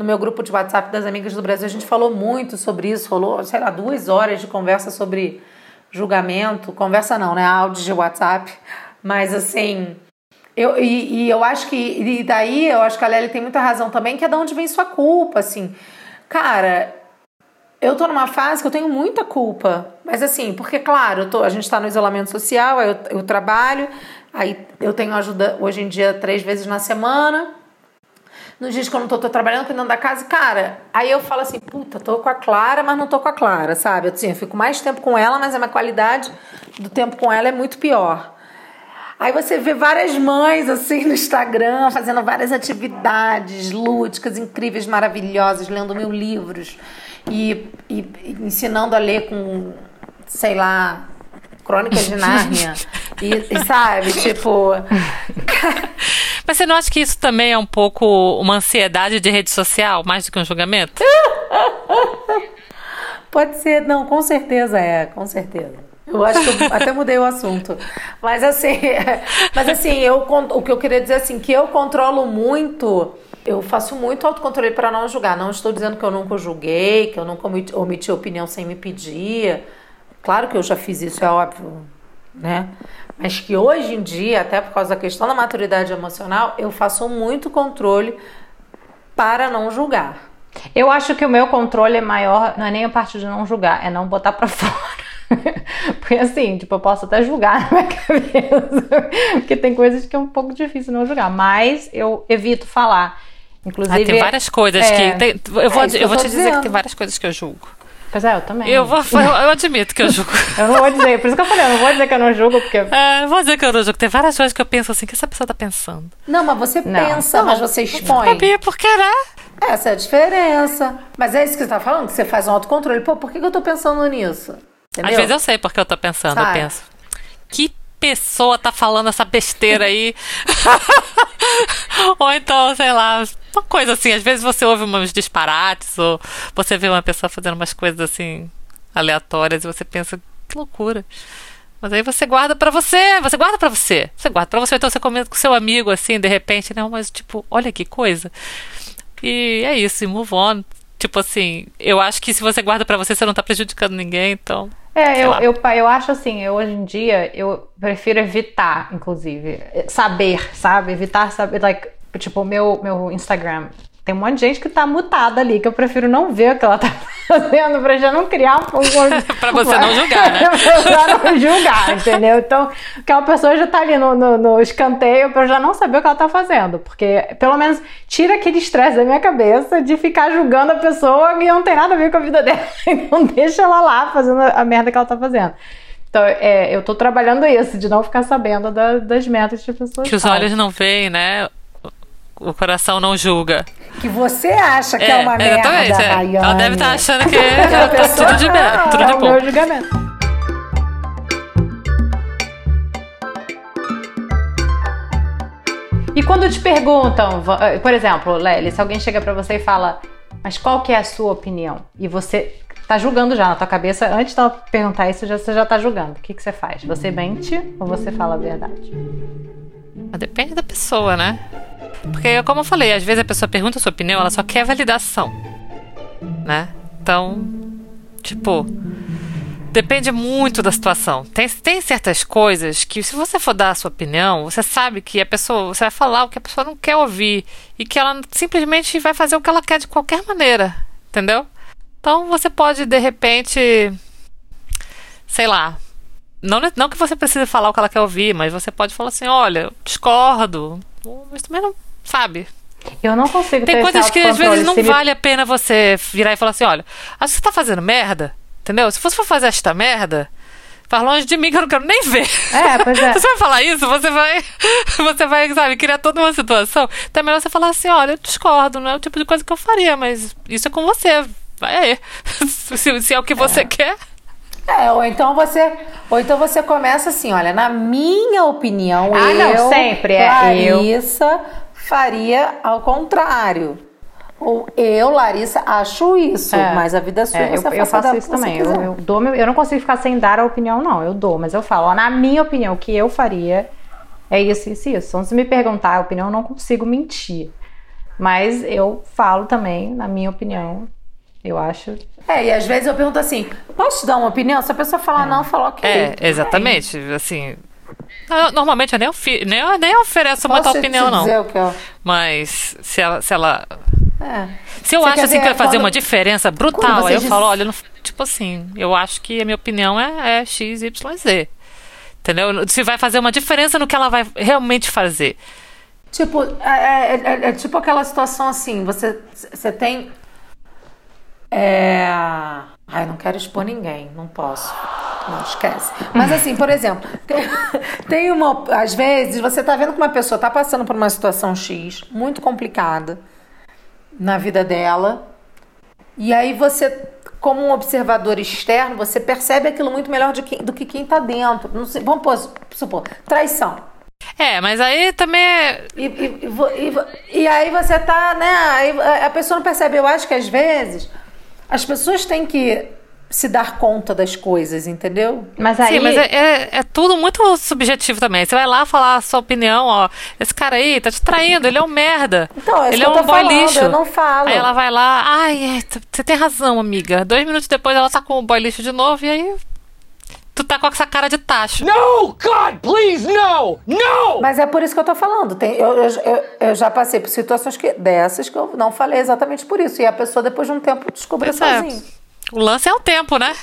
no meu grupo de WhatsApp das Amigas do Brasil, a gente falou muito sobre isso, rolou, sei lá, duas horas de conversa sobre julgamento. Conversa não, né? Áudio de WhatsApp. Mas assim. Eu, e, e eu acho que. E daí eu acho que a Lely tem muita razão também, que é de onde vem sua culpa, assim. Cara, eu tô numa fase que eu tenho muita culpa. Mas assim, porque, claro, tô, a gente tá no isolamento social, eu, eu trabalho, aí eu tenho ajuda hoje em dia três vezes na semana nos dias que eu não tô, tô trabalhando, cuidando da casa, cara, aí eu falo assim, puta, tô com a Clara, mas não tô com a Clara, sabe? Assim, eu fico mais tempo com ela, mas a minha qualidade do tempo com ela é muito pior. Aí você vê várias mães assim no Instagram fazendo várias atividades lúdicas, incríveis, maravilhosas, lendo mil livros e, e, e ensinando a ler com, sei lá, Crônicas de Nárnia. e, e, sabe, tipo. Mas você não acha que isso também é um pouco uma ansiedade de rede social, mais do que um julgamento? Pode ser, não, com certeza é, com certeza. Eu acho que eu até mudei o assunto. Mas assim, mas assim, eu, o que eu queria dizer assim, que eu controlo muito, eu faço muito autocontrole para não julgar. Não estou dizendo que eu nunca julguei, que eu nunca omiti opinião sem me pedir. Claro que eu já fiz isso, é óbvio, né? Mas que hoje em dia, até por causa da questão da maturidade emocional, eu faço muito controle para não julgar. Eu acho que o meu controle é maior, não é nem a parte de não julgar, é não botar para fora. Porque assim, tipo, eu posso até julgar na minha cabeça, porque tem coisas que é um pouco difícil não julgar, mas eu evito falar. Inclusive, ah, tem várias coisas é, que. Tem, eu vou, é eu vou te dizer que tem várias coisas que eu julgo. Pois é, eu também. Eu, vou, eu admito que eu julgo. eu não vou dizer, por isso que eu falei, eu não vou dizer que eu não julgo, porque. É, vou dizer que eu não julgo. Tem várias coisas que eu penso assim, o que essa pessoa tá pensando? Não, mas você não. pensa, não, mas você expõe. Sabia porque né? Essa é a diferença. Mas é isso que você tá falando, que você faz um autocontrole. Pô, por que, que eu tô pensando nisso? Entendeu? Às vezes eu sei porque eu tô pensando, Sabe? eu penso. Que pessoa tá falando essa besteira aí? ou então, sei lá, uma coisa assim. Às vezes você ouve uns disparates, ou você vê uma pessoa fazendo umas coisas assim aleatórias e você pensa, que loucura. Mas aí você guarda para você, você guarda para você. Você guarda para você, então você comenta com seu amigo assim, de repente, não, mas tipo, olha que coisa. E é isso, e move on. Tipo assim, eu acho que se você guarda para você, você não tá prejudicando ninguém, então. É, eu, eu, eu acho assim, eu, hoje em dia, eu prefiro evitar, inclusive, saber, sabe? Evitar saber, like, tipo, meu, meu Instagram tem um monte de gente que tá mutada ali, que eu prefiro não ver o que ela tá fazendo, pra já não criar um pouco. pra você não julgar, né? pra não julgar, entendeu? Então, aquela pessoa já tá ali no, no, no, escanteio pra eu já não saber o que ela tá fazendo. Porque, pelo menos, tira aquele estresse da minha cabeça de ficar julgando a pessoa e não tem nada a ver com a vida dela. Então, deixa ela lá fazendo a merda que ela tá fazendo. Então, é, eu tô trabalhando isso, de não ficar sabendo da, das metas que as pessoas Que os olhos não veem, né? o coração não julga. Que você acha que é, é uma merda, é. Ela deve estar tá achando que é tá tudo de, não, tudo de é bom. o meu julgamento. E quando te perguntam, eh, por exemplo, Lely, se alguém chega para você e fala, mas qual que é a sua opinião? E você tá julgando já na tua cabeça, antes de ela perguntar isso, você já tá julgando. O que, que você faz? Você mente ou você fala a verdade? Depende da pessoa, né? Porque, como eu falei, às vezes a pessoa pergunta a sua opinião, ela só quer validação. Né? Então, tipo, depende muito da situação. Tem, tem certas coisas que, se você for dar a sua opinião, você sabe que a pessoa, você vai falar o que a pessoa não quer ouvir e que ela simplesmente vai fazer o que ela quer de qualquer maneira. Entendeu? Então, você pode, de repente, sei lá, não, não que você precise falar o que ela quer ouvir, mas você pode falar assim: olha, discordo, mas também não sabe? Eu não consigo Tem coisas que às vezes não vale a pena você virar e falar assim: olha, acho que você tá fazendo merda, entendeu? Se você for fazer esta merda, Faz longe de mim que eu não quero nem ver. É, pois é. Você vai falar isso, você vai, você vai, sabe, criar toda uma situação. Então é melhor você falar assim, olha, eu discordo, não é o tipo de coisa que eu faria, mas isso é com você. Vai aí. se, se é o que você é. quer. É, ou então você, ou então você começa assim, olha, na minha opinião, ah, eu, não, sempre é Larissa, eu. faria ao contrário. Ou eu, Larissa, acho isso, é. mas a vida é sua. É, eu, eu faço isso também. Eu, eu, dou meu, eu não consigo ficar sem dar a opinião, não. Eu dou, mas eu falo, ó, na minha opinião, o que eu faria é isso, isso, isso. Então, se me perguntar a opinião, eu não consigo mentir. Mas eu falo também, na minha opinião, eu acho. É, e às vezes eu pergunto assim: posso te dar uma opinião? Se a pessoa falar é. não, fala ok. É, exatamente. Assim, Normalmente eu nem, nem, nem ofereço Posso uma tal opinião, não. Eu... Mas se ela. Se, ela... É. se eu Você acho assim que vai fazer quando... uma diferença brutal, aí eu diz... falo, olha, não, tipo assim, eu acho que a minha opinião é, é X, Y, Z. Entendeu? Se vai fazer uma diferença no que ela vai realmente fazer. Tipo, é, é, é, é tipo aquela situação assim, você, você tem. É. Ai, não quero expor ninguém, não posso. Não, esquece. Mas assim, por exemplo, tem, uma. Às vezes você tá vendo que uma pessoa tá passando por uma situação X muito complicada na vida dela. E aí você, como um observador externo, você percebe aquilo muito melhor do que, do que quem tá dentro. Não sei, vamos supor, traição. É, mas aí também é... E, e, e, e, aí você tá, né? Aí a pessoa não percebe. Eu acho que às vezes as pessoas têm que se dar conta das coisas, entendeu? Mas aí... Sim, mas é, é, é, tudo muito subjetivo também. Você vai lá falar a sua opinião, ó. Esse cara aí tá te traindo, ele é um merda. Então, é ele é um boy falando, lixo. Eu não falo. Aí ela vai lá, ai, é, você tem razão, amiga. Dois minutos depois ela tá com o boy lixo de novo e aí tu tá com essa cara de tacho. No, God, please, no! No! Mas é por isso que eu tô falando. Tem, eu, eu, eu, eu, já passei por situações que, dessas que eu não falei exatamente por isso. E a pessoa, depois de um tempo, descobriu é. sozinha. É. O lance é o tempo, né?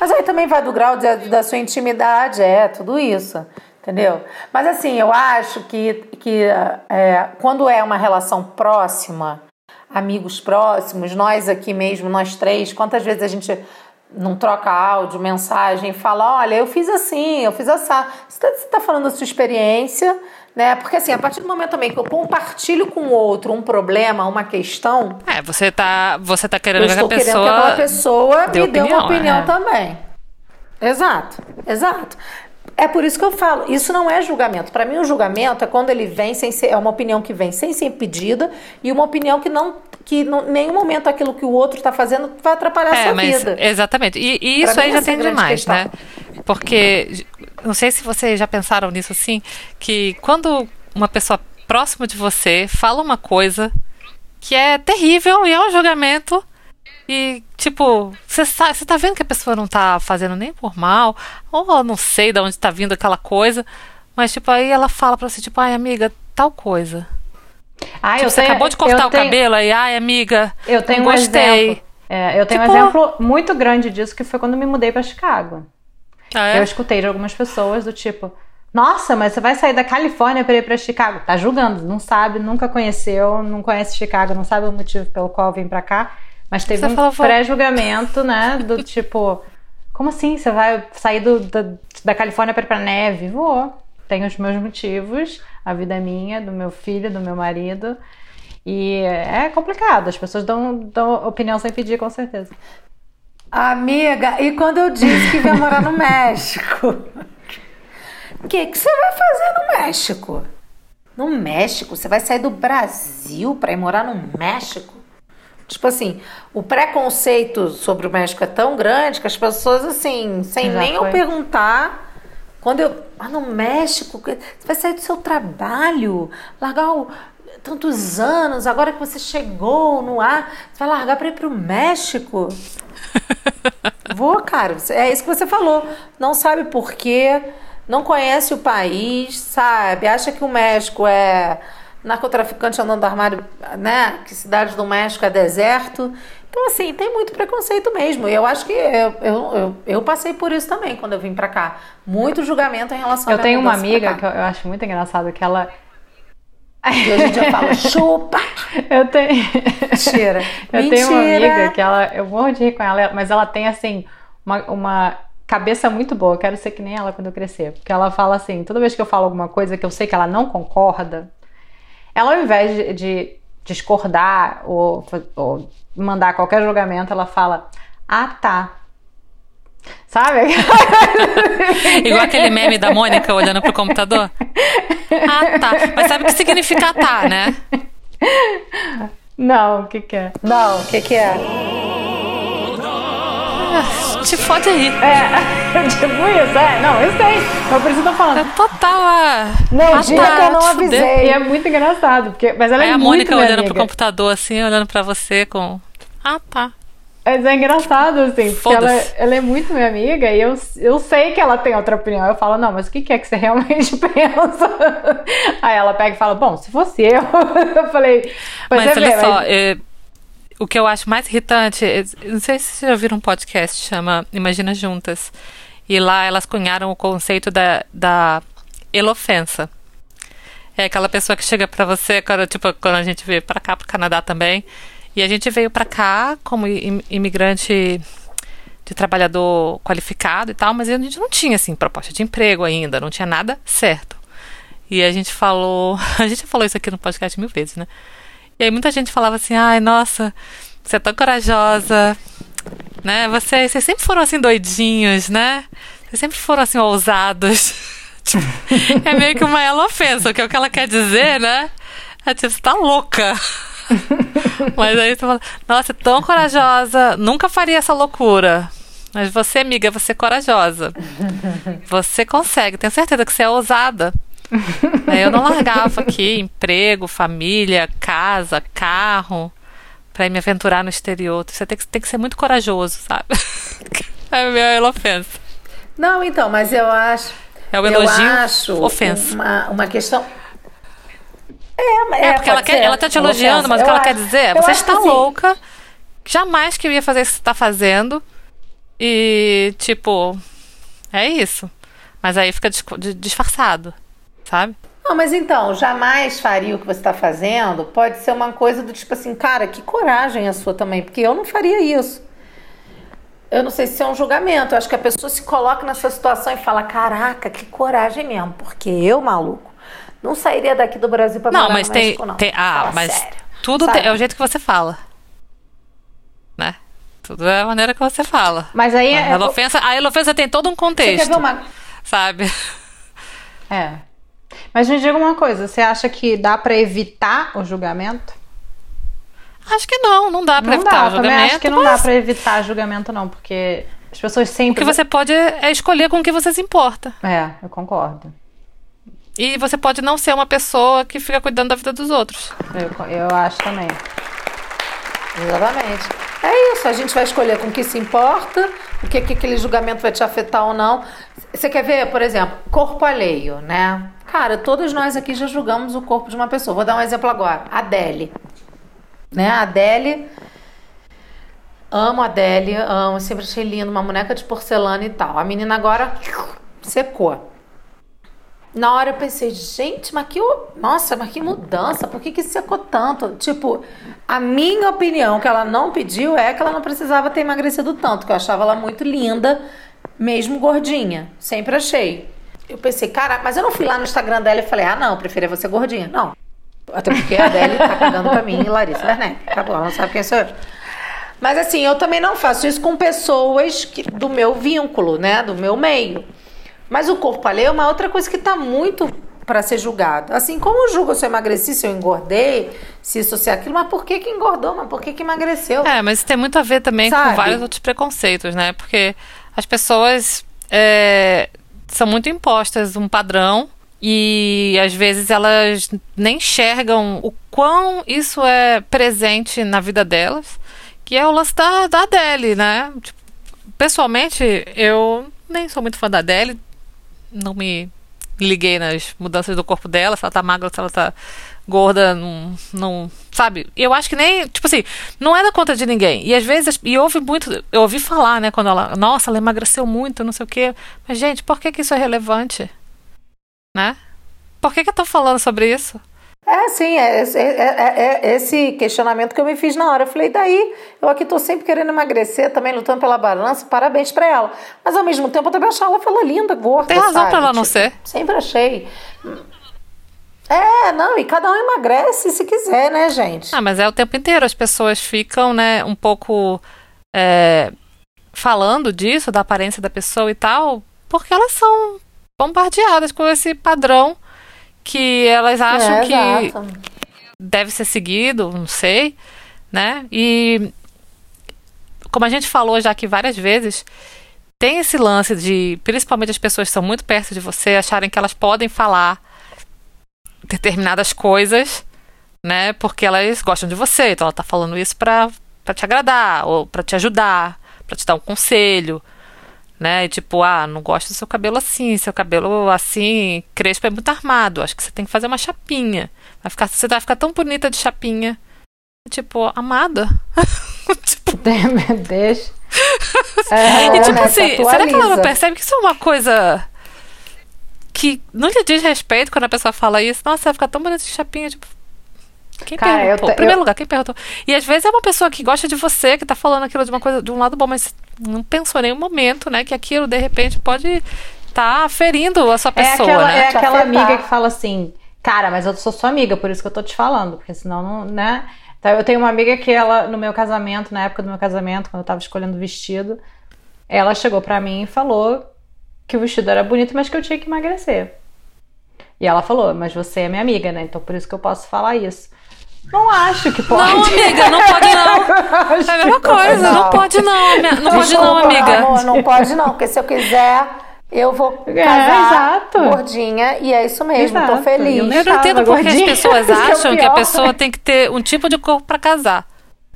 Mas aí também vai do grau de, da sua intimidade, é, tudo isso. Entendeu? Mas assim, eu acho que, que é, quando é uma relação próxima, amigos próximos, nós aqui mesmo, nós três, quantas vezes a gente não troca áudio, mensagem, fala, olha, eu fiz assim, eu fiz assim. Você está tá falando da sua experiência, né? Porque assim, a partir do momento também que eu compartilho com o outro um problema, uma questão. É, você tá, você tá querendo que a pessoa. Querendo que aquela pessoa me dê uma opinião é. também. Exato, exato. É por isso que eu falo, isso não é julgamento. Para mim, o julgamento é quando ele vem sem ser, é uma opinião que vem sem ser pedida e uma opinião que não que em nenhum momento aquilo que o outro está fazendo vai atrapalhar é, a sua mas, vida. Exatamente. E, e isso aí já tem demais, questão. né? Porque não sei se vocês já pensaram nisso assim, que quando uma pessoa próxima de você fala uma coisa que é terrível e é um julgamento e, tipo, você tá, tá vendo que a pessoa não tá fazendo nem por mal, ou não sei de onde tá vindo aquela coisa, mas, tipo, aí ela fala pra você, tipo, ai, amiga, tal coisa. Ah, tipo, você tenho, acabou de cortar o tenho, cabelo aí, ai, amiga, eu tenho não gostei. Um exemplo, é, eu tenho tipo, um exemplo muito grande disso, que foi quando me mudei para Chicago. Ah, é? Eu escutei de algumas pessoas do tipo, nossa, mas você vai sair da Califórnia para ir para Chicago? Tá julgando, não sabe, nunca conheceu, não conhece Chicago, não sabe o motivo pelo qual vim para cá. Mas teve você um pré-julgamento, né? Do tipo, como assim? Você vai sair do, da, da Califórnia para ir pra neve? Vou. Tenho os meus motivos. A vida é minha, do meu filho, do meu marido. E é complicado. As pessoas dão, dão opinião sem pedir, com certeza. Amiga, e quando eu disse que ia morar no México? O que, que você vai fazer no México? No México? Você vai sair do Brasil para ir morar no México? Tipo assim, o preconceito sobre o México é tão grande que as pessoas, assim, sem Já nem foi. eu perguntar, quando eu. Ah, no México, você vai sair do seu trabalho, largar o, tantos anos, agora que você chegou no ar, você vai largar para ir pro México? Vou, cara. É isso que você falou. Não sabe por quê, não conhece o país, sabe? Acha que o México é narcotraficante andando do armário, né? Que cidade do México é deserto. Então, assim, tem muito preconceito mesmo. E eu acho que eu, eu, eu, eu, passei por isso também quando eu vim pra cá. Muito julgamento em relação Eu tenho uma amiga que eu, eu acho muito engraçado que ela. E hoje em dia eu falo, chupa! Eu tenho. Mentira. eu Mentira. tenho uma amiga que ela. Eu morro de rir com ela, mas ela tem assim, uma, uma cabeça muito boa, eu quero ser que nem ela quando eu crescer. Porque ela fala assim, toda vez que eu falo alguma coisa que eu sei que ela não concorda, ela ao invés de, de discordar ou, ou mandar qualquer julgamento, ela fala: Ah, tá. Sabe? Igual aquele meme da Mônica olhando pro computador. Ah, tá. Mas sabe o que significa tá, né? Não, o que que é? Não, o que que é? Ah, te fode aí. É, tipo isso, é. Não, eu sei. Mas por isso eu tô falando. É total, ah. Não, ah, dia tá, que eu não avisei. E é muito engraçado, porque, mas ela é, é a Mônica olhando amiga. pro computador, assim, olhando pra você com... Ah, tá. Mas é engraçado, assim, porque ela, ela, é muito minha amiga e eu, eu sei que ela tem outra opinião. Eu falo, não, mas o que, que é que você realmente pensa? Aí ela pega e fala, bom, se fosse eu. eu falei, mas olha vê, só, mas... É, o que eu acho mais irritante, é, não sei se vocês já viram um podcast, chama Imagina Juntas. E lá elas cunharam o conceito da, da elofensa. É aquela pessoa que chega para você, quando, tipo, quando a gente veio para cá, pro Canadá também, e a gente veio para cá como imigrante de trabalhador qualificado e tal, mas a gente não tinha assim proposta de emprego ainda, não tinha nada certo. E a gente falou, a gente já falou isso aqui no podcast mil vezes, né? E aí muita gente falava assim: "Ai, nossa, você é tão corajosa, né? Vocês, vocês sempre foram assim doidinhos, né? Vocês sempre foram assim ousados." é meio que uma ela ofensa, que é o que ela quer dizer, né? É tipo, você tá louca. Mas aí você fala, nossa, tão corajosa, nunca faria essa loucura. Mas você, amiga, você é corajosa. Você consegue, tenho certeza que você é ousada. eu não largava aqui emprego, família, casa, carro, para me aventurar no exterior. Você tem que, tem que ser muito corajoso, sabe? É a minha ofensa. Não, então, mas eu acho. É o elogio, eu acho ofensa. Uma, uma questão é, é, porque ela, quer, ela tá te elogiando, mas o que ela acho, quer dizer é: você está louca, jamais que eu ia fazer isso que você tá fazendo. E, tipo, é isso. Mas aí fica disfarçado, sabe? Não, mas então, jamais faria o que você está fazendo. Pode ser uma coisa do tipo assim, cara, que coragem a sua também, porque eu não faria isso. Eu não sei se é um julgamento. Eu acho que a pessoa se coloca nessa situação e fala: caraca, que coragem mesmo, porque eu, maluco, não sairia daqui do Brasil para morar mas no tem, México, não. Tem, ah, Fala mas sério. tudo tem, é o jeito que você fala. Né? Tudo é a maneira que você fala. Mas aí a, é, ofensa, a ofensa tem todo um contexto. Você quer ver uma... Sabe? É. Mas me diga uma coisa, você acha que dá para evitar o julgamento? Acho que não, não dá para evitar dá, o julgamento. Também acho que não mas... dá para evitar julgamento não, porque as pessoas sempre O que você pode é escolher com o que você se importa. É, eu concordo. E você pode não ser uma pessoa que fica cuidando da vida dos outros. Eu, eu acho também. Exatamente. É isso, a gente vai escolher com que se importa, o que, que aquele julgamento vai te afetar ou não. Você quer ver, por exemplo, corpo alheio, né? Cara, todos nós aqui já julgamos o corpo de uma pessoa. Vou dar um exemplo agora. Adele. Né? Adele. Amo a Adele, amo, sempre achei lindo, uma boneca de porcelana e tal. A menina agora secou. Na hora eu pensei, gente, mas que. Nossa, mas que mudança, por que, que secou tanto? Tipo, a minha opinião que ela não pediu é que ela não precisava ter emagrecido tanto, que eu achava ela muito linda, mesmo gordinha. Sempre achei. Eu pensei, cara, mas eu não fui lá no Instagram dela e falei, ah, não, preferia você gordinha. Não. Até porque a Adele tá cagando pra mim e Larissa Werneck. Acabou, ela não sabe quem sou eu. Mas assim, eu também não faço isso com pessoas que, do meu vínculo, né? Do meu meio. Mas o corpo alheio é uma outra coisa que está muito para ser julgado. Assim como julga se eu emagreci, se eu engordei, se isso, se aquilo, mas por que que engordou, mas por que que emagreceu? É, mas tem muito a ver também Sabe? com vários outros preconceitos, né? Porque as pessoas é, são muito impostas um padrão e às vezes elas nem enxergam o quão isso é presente na vida delas, que é o lance da, da Adele, né? Tipo, pessoalmente, eu nem sou muito fã da Adele, não me liguei nas mudanças do corpo dela, se ela tá magra, se ela tá gorda, não, não. Sabe? Eu acho que nem. Tipo assim, não é da conta de ninguém. E às vezes. E houve muito. Eu ouvi falar, né, quando ela. Nossa, ela emagreceu muito, não sei o quê. Mas, gente, por que, que isso é relevante? Né? Por que, que eu tô falando sobre isso? É, sim, é, é, é, é, esse questionamento que eu me fiz na hora. Eu falei, daí, eu aqui tô sempre querendo emagrecer, também lutando pela balança, parabéns pra ela. Mas ao mesmo tempo eu também achava ela falou linda, gorda. Tem razão pra ela não tipo, ser. Sempre achei. É, não, e cada um emagrece se quiser, né, gente? Ah, mas é o tempo inteiro. As pessoas ficam, né, um pouco é, falando disso, da aparência da pessoa e tal, porque elas são bombardeadas com esse padrão que elas acham é, que exato. deve ser seguido, não sei, né? E como a gente falou já aqui várias vezes, tem esse lance de, principalmente as pessoas que são muito perto de você, acharem que elas podem falar determinadas coisas, né? Porque elas gostam de você, então ela tá falando isso pra te agradar, ou pra te ajudar, pra te dar um conselho, né? E tipo, ah, não gosto do seu cabelo assim, seu cabelo assim, crespo é muito armado, acho que você tem que fazer uma chapinha. Vai ficar, você vai ficar tão bonita de chapinha. Tipo, amada. tipo, deixa. É, e tipo assim, será que ela não percebe que isso é uma coisa que não lhe diz respeito quando a pessoa fala isso. Nossa, vai ficar tão bonito de chapinha, tipo. Quem Cara, perguntou? Em primeiro eu... lugar, quem perguntou? E às vezes é uma pessoa que gosta de você, que tá falando aquilo de uma coisa, de um lado bom, mas não pensou em nenhum momento, né, que aquilo de repente pode estar tá ferindo a sua pessoa. É aquela, né? é aquela amiga que fala assim, cara, mas eu sou sua amiga, por isso que eu tô te falando, porque senão não, né? Então, eu tenho uma amiga que ela, no meu casamento, na época do meu casamento, quando eu tava escolhendo o vestido, ela chegou para mim e falou que o vestido era bonito, mas que eu tinha que emagrecer. E ela falou, mas você é minha amiga, né? Então por isso que eu posso falar isso. Não acho que pode. Não, amiga, não pode não. É a mesma coisa, não, não pode não. Não Desculpa, pode não, amiga. Amor, não pode não, porque se eu quiser, eu vou é, casar é, gordinha e é isso mesmo, exato. tô feliz. Eu, eu não entendo porque as pessoas acham que a pessoa tem que ter um tipo de corpo para casar.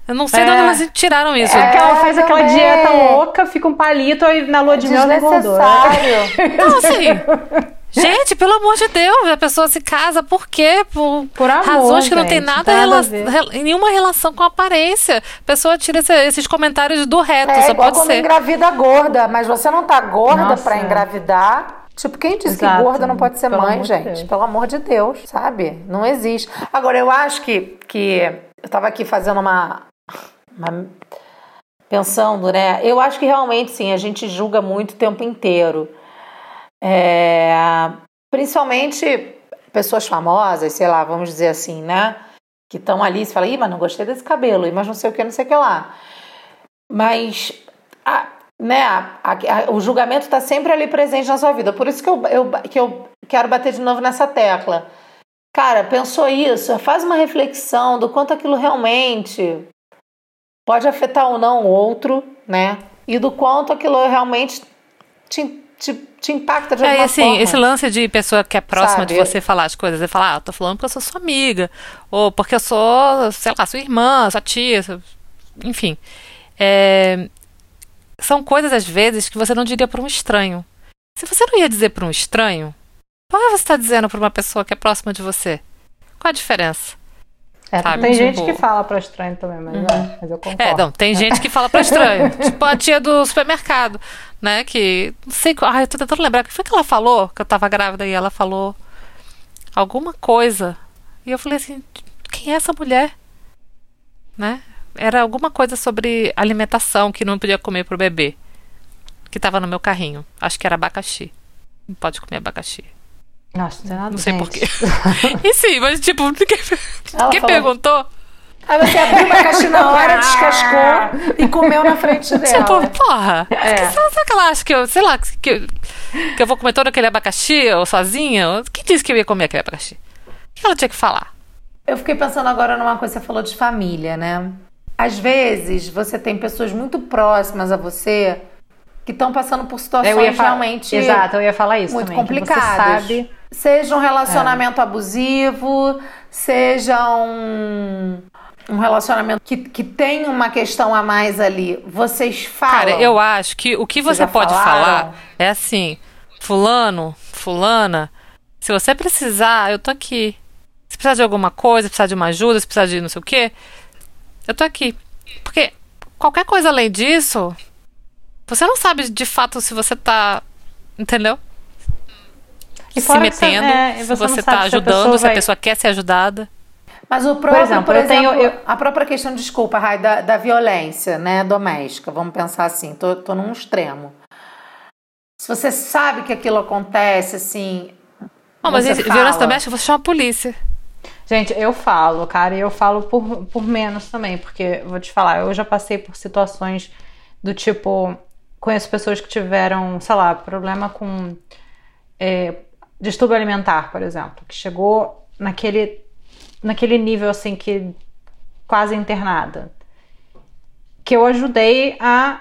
Eu não sei é. de onde é. elas tiraram isso. É que ela faz aquela também. dieta louca, fica um palito e na lua de mel não engordou. Não, assim... Gente, pelo amor de Deus, a pessoa se casa por quê? Por, por amor, razões que não tem nada, rela nenhuma relação com a aparência. A pessoa tira esse, esses comentários do reto, é, só igual pode ser. engravida gorda, mas você não tá gorda para engravidar. Tipo, quem disse Exato. que gorda não pode ser pelo mãe, gente? De pelo amor de Deus, sabe? Não existe. Agora, eu acho que, que eu tava aqui fazendo uma, uma pensando, né? Eu acho que realmente sim, a gente julga muito o tempo inteiro. É, principalmente pessoas famosas, sei lá, vamos dizer assim, né? Que estão ali e falam, ih, mas não gostei desse cabelo, mas não sei o que, não sei o que lá. Mas a, né, a, a, o julgamento está sempre ali presente na sua vida. Por isso que eu, eu, que eu quero bater de novo nessa tecla. Cara, pensou isso? Faz uma reflexão do quanto aquilo realmente pode afetar ou não o outro, né? E do quanto aquilo realmente te te, te impacta de é, alguma é, assim, forma. Esse lance de pessoa que é próxima Sabe? de você falar as coisas, e falar, ah, eu tô falando porque eu sou sua amiga, ou porque eu sou, sei lá, sua irmã, sua tia, enfim. É, são coisas, às vezes, que você não diria para um estranho. Se você não ia dizer para um estranho, por que você está dizendo para uma pessoa que é próxima de você? Qual a diferença? É, sabe? Tem tipo... gente que fala para estranho também, mas, uhum. é, mas eu concordo. É, não, tem gente que fala para estranho. tipo a tia do supermercado né? Que não sei, ai, eu tô tentando lembrar o que foi que ela falou, que eu tava grávida e ela falou alguma coisa. E eu falei assim, quem é essa mulher? Né? Era alguma coisa sobre alimentação que não podia comer pro bebê. Que tava no meu carrinho. Acho que era abacaxi. Não pode comer abacaxi. Nossa, não tem nada Não sei porquê. e sim, mas tipo, quem, quem perguntou? Aí você abriu uma caixa na hora, descascou e comeu na frente dela. Tipo, porra. É. Será que ela acha que eu, sei lá, que, que eu vou comer todo aquele abacaxi ou sozinha? Quem disse que eu ia comer aquele abacaxi? O que ela tinha que falar? Eu fiquei pensando agora numa coisa, você falou de família, né? Às vezes você tem pessoas muito próximas a você que estão passando por situações realmente. Exato, eu ia falar isso muito também. complicadas. Você sabe. Seja um relacionamento é. abusivo, seja um um relacionamento que, que tem uma questão a mais ali, vocês falam? Cara, eu acho que o que você pode falaram? falar é assim: Fulano, Fulana, se você precisar, eu tô aqui. Se precisar de alguma coisa, se precisar de uma ajuda, se precisar de não sei o quê, eu tô aqui. Porque qualquer coisa além disso, você não sabe de fato se você tá. Entendeu? Se metendo, é, você, você tá ajudando, se a, pessoa quer ser ajudada. Mas o próprio, por exemplo, por exemplo eu tenho, eu... a própria questão, desculpa, Rai, da, da violência né, doméstica, vamos pensar assim, tô, tô num extremo. Se você sabe que aquilo acontece, assim. Não, mas fala... violência doméstica, você chama a polícia. Gente, eu falo, cara, e eu falo por, por menos também, porque vou te falar, eu já passei por situações do tipo. Conheço pessoas que tiveram, sei lá, problema com é, distúrbio alimentar, por exemplo, que chegou naquele, naquele nível assim que quase internada. Que eu ajudei a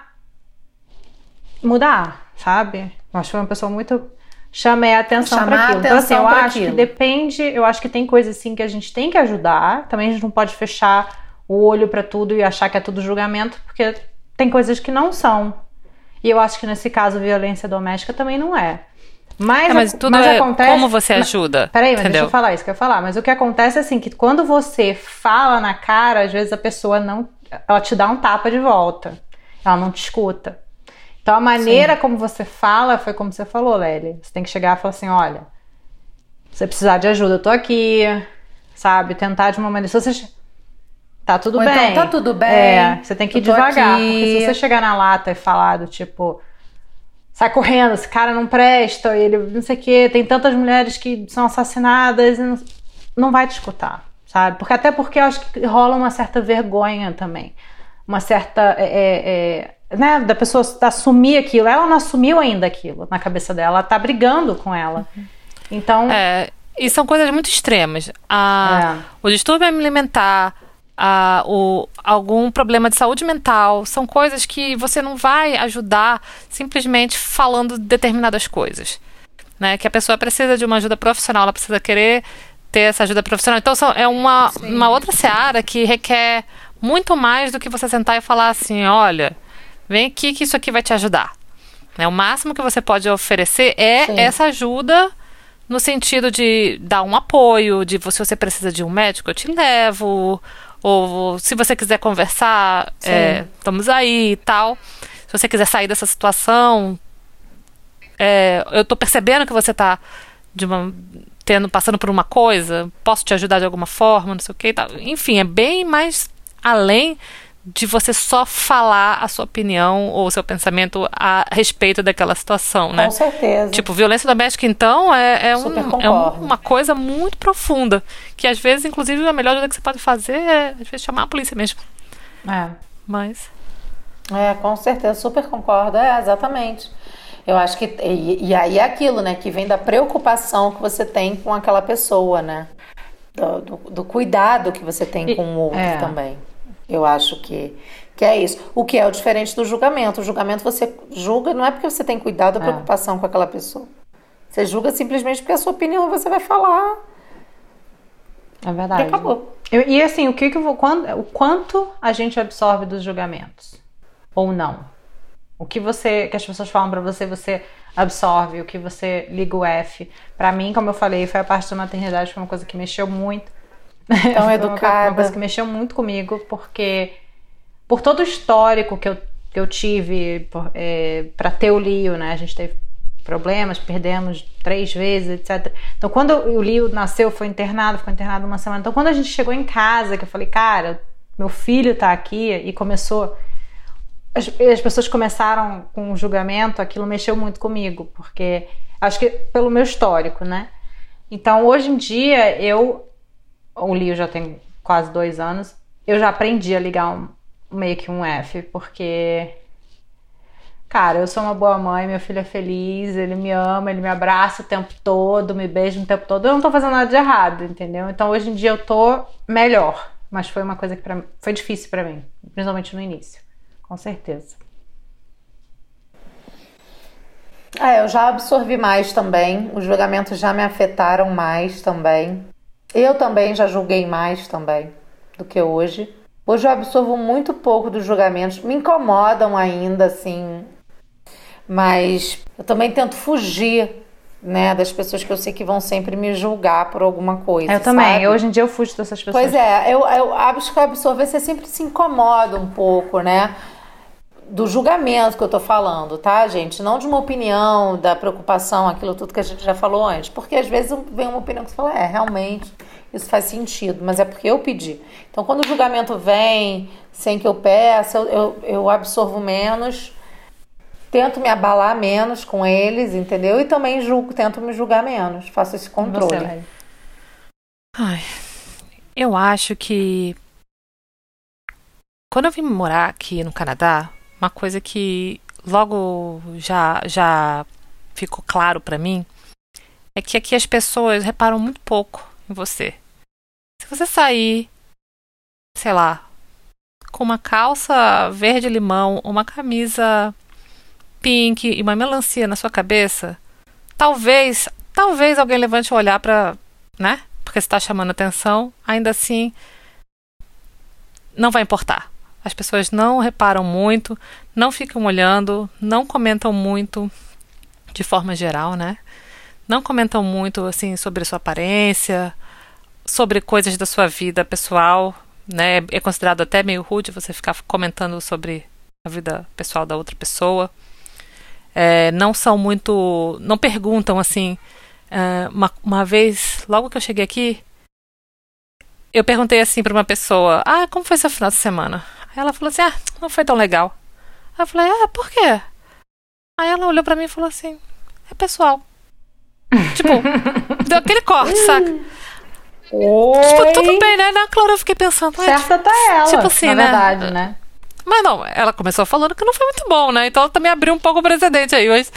mudar, sabe? Eu acho que foi uma pessoa muito chamei a atenção para aquilo. Então, assim, eu acho aquilo. que depende, eu acho que tem coisas assim que a gente tem que ajudar. Também a gente não pode fechar o olho para tudo e achar que é tudo julgamento, porque tem coisas que não são. E eu acho que nesse caso violência doméstica também não é. Mas, é, mas tudo mas é acontece, como você ajuda. Mas, peraí, mas entendeu? deixa eu falar isso que eu ia falar. Mas o que acontece é assim, que quando você fala na cara, às vezes a pessoa não. Ela te dá um tapa de volta. Ela não te escuta. Então a maneira Sim. como você fala foi como você falou, Lely. Você tem que chegar e falar assim: olha, se você precisar de ajuda, eu tô aqui, sabe? Tentar de uma maneira. Se você. Tá tudo Ou então, bem. Então, tá tudo bem. É, você tem que ir devagar. Aqui. Porque se você chegar na lata e falar do tipo. Sai correndo, esse cara não presta, ele não sei o quê, tem tantas mulheres que são assassinadas, não, não vai te escutar, sabe? Porque até porque eu acho que rola uma certa vergonha também. Uma certa. É, é, é né, da pessoa assumir aquilo. Ela não assumiu ainda aquilo na cabeça dela, ela tá brigando com ela. Então. É, e são coisas muito extremas. A, é. O distúrbio alimentar, a, o, algum problema de saúde mental, são coisas que você não vai ajudar simplesmente falando determinadas coisas. Né? Que a pessoa precisa de uma ajuda profissional, ela precisa querer ter essa ajuda profissional. Então são, é uma, uma outra seara que requer muito mais do que você sentar e falar assim, olha, Vem aqui que isso aqui vai te ajudar. Né? O máximo que você pode oferecer é Sim. essa ajuda no sentido de dar um apoio, de se você precisa de um médico, eu te levo, ou se você quiser conversar, é, estamos aí e tal. Se você quiser sair dessa situação, é, eu estou percebendo que você está tendo, passando por uma coisa, posso te ajudar de alguma forma, não sei o que e tal. Enfim, é bem mais além de você só falar a sua opinião ou o seu pensamento a respeito daquela situação, né? Com certeza. Tipo, violência doméstica, então, é, é, um, é uma coisa muito profunda. Que às vezes, inclusive, a melhor coisa que você pode fazer é, às vezes, chamar a polícia mesmo. É. Mas. É, com certeza, super concordo. É, exatamente. Eu acho que. E, e aí é aquilo, né? Que vem da preocupação que você tem com aquela pessoa, né? Do, do, do cuidado que você tem com o outro é. também. Eu acho que, que é isso. O que é o diferente do julgamento. O julgamento você julga não é porque você tem cuidado ou é. preocupação é. com aquela pessoa. Você julga simplesmente porque a sua opinião você vai falar. É verdade. E acabou. Eu, e assim, o que, que eu vou. Quando, o quanto a gente absorve dos julgamentos? Ou não? O que você. que as pessoas falam para você, você absorve, o que você liga o F. Para mim, como eu falei, foi a parte da maternidade, foi uma coisa que mexeu muito Tão educada. Uma coisa que mexeu muito comigo, porque por todo o histórico que eu, que eu tive é, para ter o Lio, né? A gente teve problemas, perdemos três vezes, etc. Então, quando o Lio nasceu, foi internado, ficou internado uma semana. Então, quando a gente chegou em casa, que eu falei, cara, meu filho tá aqui, e começou. As, as pessoas começaram com o julgamento, aquilo mexeu muito comigo, porque acho que pelo meu histórico, né? Então, hoje em dia, eu o Lio já tem quase dois anos, eu já aprendi a ligar um, meio que um F, porque. Cara, eu sou uma boa mãe, meu filho é feliz, ele me ama, ele me abraça o tempo todo, me beija o tempo todo. Eu não tô fazendo nada de errado, entendeu? Então hoje em dia eu tô melhor, mas foi uma coisa que pra, foi difícil para mim, principalmente no início, com certeza. É, eu já absorvi mais também, os julgamentos já me afetaram mais também. Eu também já julguei mais também do que hoje. Hoje eu absorvo muito pouco dos julgamentos, me incomodam ainda assim, mas eu também tento fugir, né, das pessoas que eu sei que vão sempre me julgar por alguma coisa. Eu também. Hoje em dia eu fujo dessas pessoas. Pois é, eu, eu acho que absorver você sempre se incomoda um pouco, né? Do julgamento que eu tô falando, tá, gente? Não de uma opinião, da preocupação, aquilo tudo que a gente já falou antes. Porque às vezes vem uma opinião que você fala, é, realmente, isso faz sentido, mas é porque eu pedi. Então, quando o julgamento vem sem que eu peça, eu, eu, eu absorvo menos, tento me abalar menos com eles, entendeu? E também julgo, tento me julgar menos, faço esse controle. Você, Ai, eu acho que quando eu vim morar aqui no Canadá, uma coisa que logo já já ficou claro para mim é que aqui as pessoas reparam muito pouco em você. Se você sair, sei lá, com uma calça verde limão, uma camisa pink e uma melancia na sua cabeça, talvez, talvez alguém levante o olhar para, né? Porque está chamando atenção, ainda assim não vai importar. As pessoas não reparam muito, não ficam olhando, não comentam muito de forma geral, né? Não comentam muito assim sobre sua aparência, sobre coisas da sua vida pessoal, né? É considerado até meio rude você ficar comentando sobre a vida pessoal da outra pessoa. É, não são muito, não perguntam assim. É, uma, uma vez, logo que eu cheguei aqui, eu perguntei assim para uma pessoa: Ah, como foi seu final de semana? Aí ela falou assim: Ah, não foi tão legal. Aí eu falei: Ah, por quê? Aí ela olhou para mim e falou assim: É pessoal. tipo, deu aquele corte, saca? Oi. Tipo, tudo bem, né? Na Clara eu fiquei pensando. Certa tá ela. Tipo assim, na né? verdade, né? Mas não, ela começou falando que não foi muito bom, né? Então ela também abriu um pouco o precedente aí. Mas,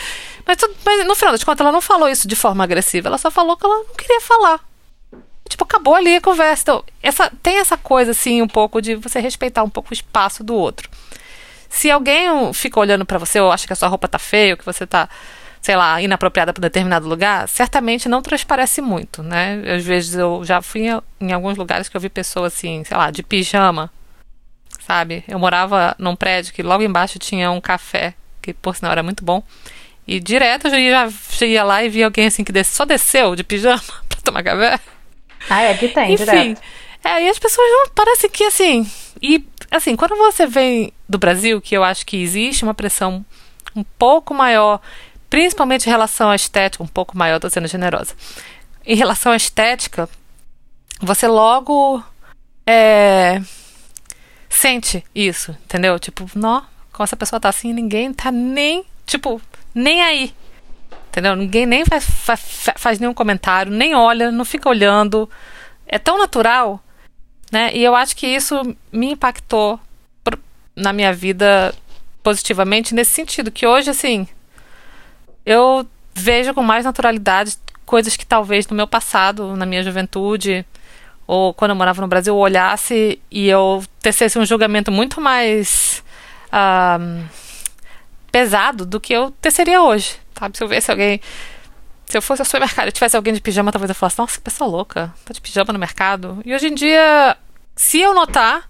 mas, mas no final das contas, ela não falou isso de forma agressiva. Ela só falou que ela não queria falar. Tipo, acabou ali a conversa. Então, essa, tem essa coisa, assim, um pouco de você respeitar um pouco o espaço do outro. Se alguém fica olhando para você ou acha que a sua roupa tá feia, ou que você tá sei lá, inapropriada para determinado lugar, certamente não transparece muito, né? Às vezes eu já fui em, alguns lugares que eu vi pessoas assim, sei lá, de pijama, sabe? Eu morava num prédio que logo embaixo tinha um café, que por sinal era muito bom. E direto eu já, ia lá e vi alguém assim que só desceu de pijama pra tomar café. Ah, é que tem, Enfim, direto. É, e as pessoas não parecem que assim. E assim, quando você vem do Brasil, que eu acho que existe uma pressão um pouco maior principalmente em relação à estética, um pouco maior, estou sendo generosa. Em relação à estética, você logo é, sente isso, entendeu? Tipo, nó, como essa pessoa tá assim, ninguém tá nem, tipo, nem aí. Entendeu? Ninguém nem faz, faz, faz nenhum comentário, nem olha, não fica olhando. É tão natural, né? E eu acho que isso me impactou na minha vida positivamente nesse sentido, que hoje, assim, eu vejo com mais naturalidade coisas que talvez no meu passado, na minha juventude, ou quando eu morava no Brasil, eu olhasse e eu tecesse um julgamento muito mais um, pesado do que eu teceria hoje. Sabe? Se eu visse alguém. Se eu fosse ao supermercado e tivesse alguém de pijama, talvez eu falasse, nossa, que pessoa louca, tá de pijama no mercado. E hoje em dia, se eu notar,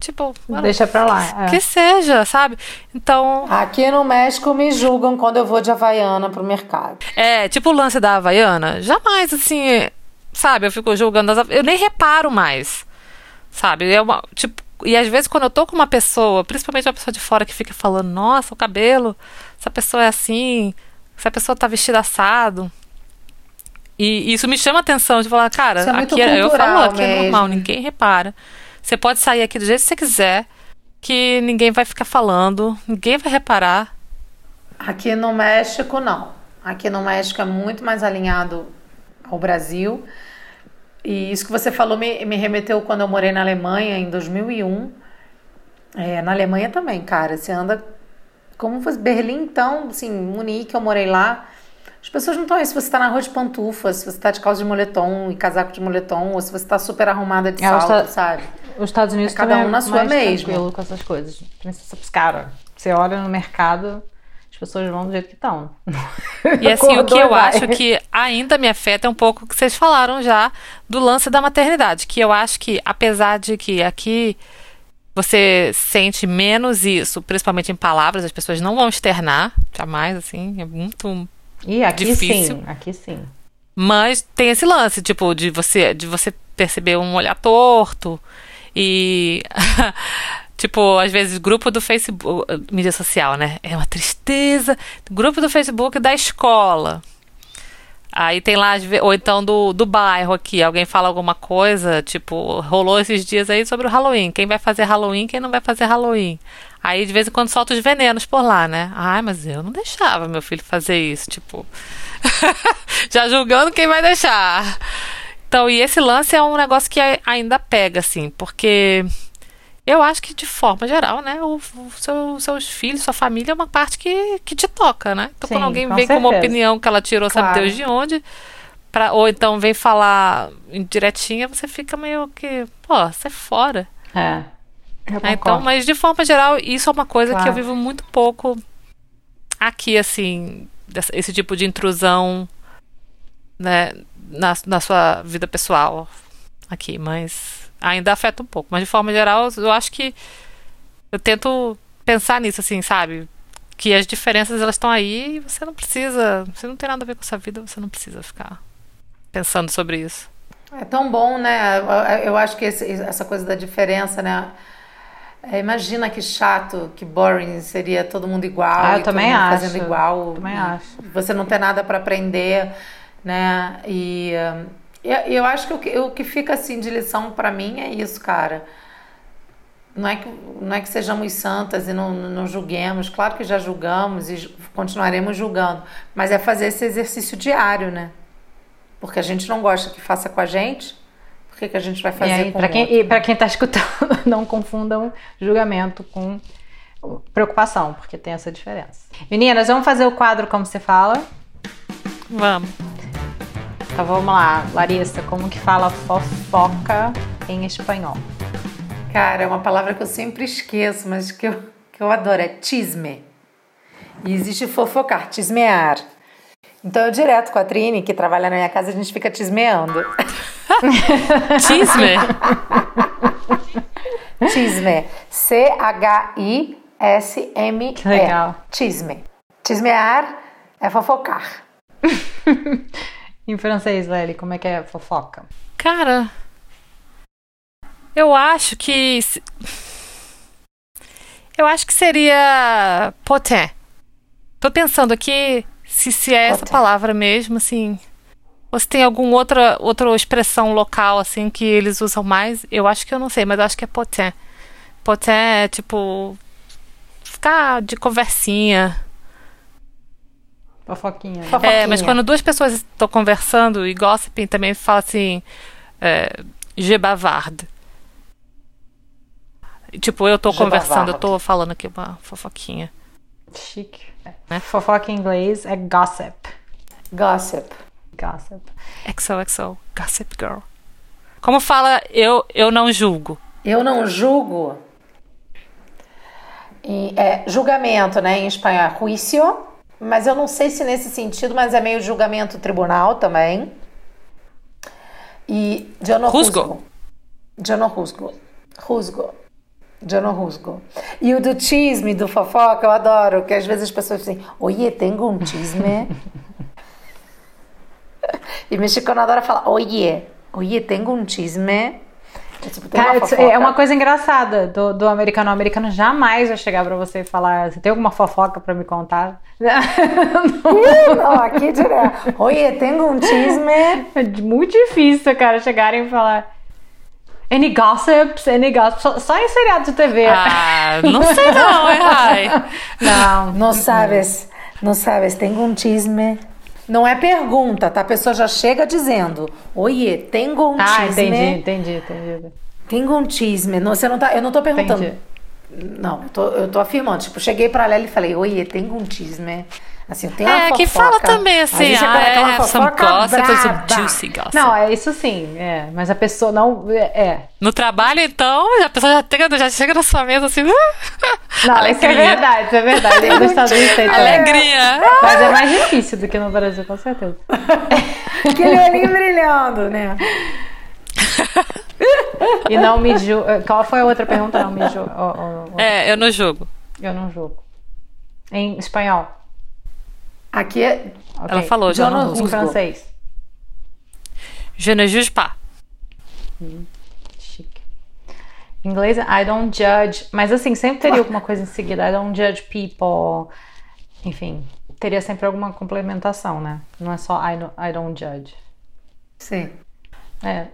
Tipo, deixa pra lá. É. Que seja, sabe? Então. Aqui no México me julgam quando eu vou de Havaiana pro mercado. É, tipo o lance da Havaiana. Jamais, assim, sabe? Eu fico julgando as. Eu nem reparo mais. Sabe? É uma. Tipo, e às vezes quando eu tô com uma pessoa, principalmente uma pessoa de fora que fica falando, nossa, o cabelo, essa pessoa é assim, essa pessoa tá vestida assado. E isso me chama atenção de falar, cara, é aqui é, eu falo, aqui mesmo. é normal, ninguém repara. Você pode sair aqui do jeito que você quiser, que ninguém vai ficar falando, ninguém vai reparar. Aqui no México, não. Aqui no México é muito mais alinhado ao Brasil. E isso que você falou me, me remeteu quando eu morei na Alemanha em 2001. É, na Alemanha também, cara. Você anda como fosse Berlim, então, assim, Munique, eu morei lá. As pessoas não estão aí se você está na rua de pantufa, se você está de calça de moletom e casaco de moletom, ou se você está super arrumada de salto, está... sabe? Os Estados Unidos é cada um na sua tranquilo com essas coisas. Cara, você olha no mercado, pessoas vão do jeito que estão. E assim, o que eu vai. acho que ainda me afeta é um pouco o que vocês falaram já do lance da maternidade, que eu acho que apesar de que aqui você sente menos isso, principalmente em palavras, as pessoas não vão externar, jamais, assim, é muito e aqui difícil. sim, aqui sim. Mas tem esse lance, tipo, de você, de você perceber um olhar torto, e Tipo, às vezes, grupo do Facebook, mídia social, né? É uma tristeza. Grupo do Facebook da escola. Aí tem lá, ou então do, do bairro aqui, alguém fala alguma coisa, tipo, rolou esses dias aí sobre o Halloween. Quem vai fazer Halloween, quem não vai fazer Halloween. Aí de vez em quando solta os venenos por lá, né? Ai, mas eu não deixava meu filho fazer isso, tipo. já julgando quem vai deixar. Então, e esse lance é um negócio que ainda pega, assim, porque eu acho que, de forma geral, né, o, o seu, seus filhos, sua família é uma parte que, que te toca, né? Então, Sim, quando alguém com vem certeza. com uma opinião que ela tirou, claro. sabe Deus de onde, pra, ou então vem falar direitinha, você fica meio que, pô, você é fora. É. é então, mas de forma geral, isso é uma coisa claro. que eu vivo muito pouco aqui, assim, esse tipo de intrusão, né, na, na sua vida pessoal aqui, mas ainda afeta um pouco. Mas de forma geral, eu acho que eu tento pensar nisso, assim, sabe? Que as diferenças elas estão aí e você não precisa. Você não tem nada a ver com a sua vida, você não precisa ficar pensando sobre isso. É tão bom, né? Eu acho que esse, essa coisa da diferença, né? É, imagina que chato, que boring seria todo mundo igual. Ah, eu também acho. Fazendo igual. Também acho. Você não tem nada para aprender, né? E eu acho que o que, o que fica assim de lição para mim é isso, cara. Não é, que, não é que sejamos santas e não, não julguemos, claro que já julgamos e continuaremos julgando, mas é fazer esse exercício diário, né? Porque a gente não gosta que faça com a gente, por que, que a gente vai fazer aí, com pra quem, outro? E para quem está escutando, não confundam julgamento com preocupação, porque tem essa diferença. Meninas, vamos fazer o quadro como você fala? Vamos. Então vamos lá, Larissa, como que fala fofoca em espanhol? Cara, é uma palavra que eu sempre esqueço, mas que eu, que eu adoro, é chisme. E existe fofocar, chismear. Então eu direto com a Trini, que trabalha na minha casa, a gente fica chismeando. Chisme? Chisme. C-H-I-S-M-E. Legal. Chisme. Chismear é fofocar. Em francês, Lely, como é que é fofoca? Cara, eu acho que. Eu acho que seria potin. Tô pensando aqui se, se é essa palavra mesmo, assim. Ou se tem alguma outra, outra expressão local, assim, que eles usam mais. Eu acho que eu não sei, mas eu acho que é potin. Potin é tipo. Ficar de conversinha. Fofoquinha. Fofoquinha. É, mas quando duas pessoas estão conversando e gossiping também fala assim, é, je bavarde. Tipo, eu tô je conversando, bavarde. eu tô falando aqui uma fofoquinha. Chique. Né? Fofoca em inglês é gossip. Gossip. Gossip. XOXO. Gossip girl. Como fala eu, eu não julgo? Eu não julgo. E, é, julgamento, né? Em espanhol é juicio. Mas eu não sei se nesse sentido, mas é meio julgamento tribunal também. E não rusgo. Rusgo. Rusgo. Não rusgo. E o do chisme, do fofoca, eu adoro, que às vezes as pessoas dizem, oye, tenho um chisme. e mexicano adora falar, oye, oye, tenho um chisme. É, tipo, Cara, uma é uma coisa engraçada do, do americano. O americano jamais vai chegar pra você e falar: Você tem alguma fofoca pra me contar? não. não, aqui direto. Oi, tenho um chisme. É muito difícil, cara, chegarem e falar. Any gossips? Any gossips? Só, só em seriado de TV. Ah, não sei não, é. Não, não sabes. Não sabes, tenho um chisme. Não é pergunta, tá? A pessoa já chega dizendo: Oiê, tem um ah, chisme. Ah, entendi, entendi, entendi. Tem chisme. Não, você não tá, eu não tô perguntando. Entendi. Não, eu tô, eu tô afirmando. Tipo, cheguei pra Lélia e falei: Oiê, tem um chisme. Assim, tem uma é, fofoca. que fala também assim, ah, é, aquela some gossip, some juicy gossip. Não, é isso sim, é, mas a pessoa não, é. é. No trabalho, então, a pessoa já, chega, já chega na sua mesa assim, não, Alegria. isso é verdade, isso é verdade, eu Unidos Alegria. Mas é mais difícil do que no Brasil, com certeza. Aquele olhinho brilhando, né? e não me julgo. Qual foi a outra pergunta? Não me julgo. Oh, oh, oh. É, eu não julgo. Eu não julgo. Em espanhol. Aqui é. Okay. Ela falou, já não Em francês. Je ne juge pas. Hum, chique. Em inglês, I don't judge. Mas assim, sempre teria alguma coisa em seguida. I don't judge people. Enfim, teria sempre alguma complementação, né? Não é só I, don't, I don't judge. Sim. É.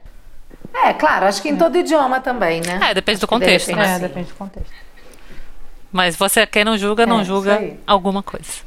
É, claro, acho que em é. todo idioma também, né? É, depende do contexto, né? É, depende do contexto. Mas você, quem não julga, não é, julga alguma coisa.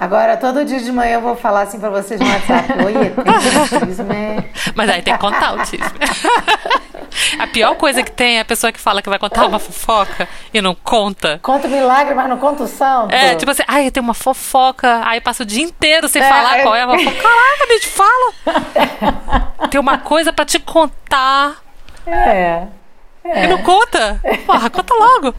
Agora, todo dia de manhã eu vou falar assim pra vocês no WhatsApp. Oi, tem autismo, é... Mas aí tem que contar autismo. A pior coisa que tem é a pessoa que fala que vai contar uma fofoca e não conta. Conta o milagre, mas não conta o santo. É, tipo assim, ai, tem uma fofoca, aí passa o dia inteiro sem é, falar é... qual é a fofoca. Caraca, bicho, fala! tem uma coisa pra te contar. É. é. E não conta? Porra, conta logo.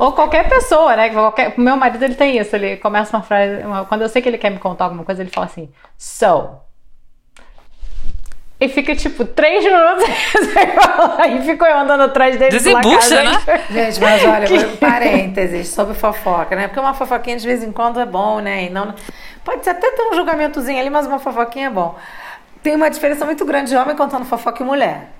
Ou qualquer pessoa, né? Qualquer... Meu marido ele tem isso. Ele começa uma frase. Uma... Quando eu sei que ele quer me contar alguma coisa, ele fala assim: So. E fica tipo três minutos e fico eu andando atrás dele. Desembucha, né? Gente, mas olha, que... parênteses sobre fofoca, né? Porque uma fofoquinha de vez em quando é bom, né? E não... Pode até ter um julgamentozinho ali, mas uma fofoquinha é bom. Tem uma diferença muito grande de homem contando fofoca e mulher.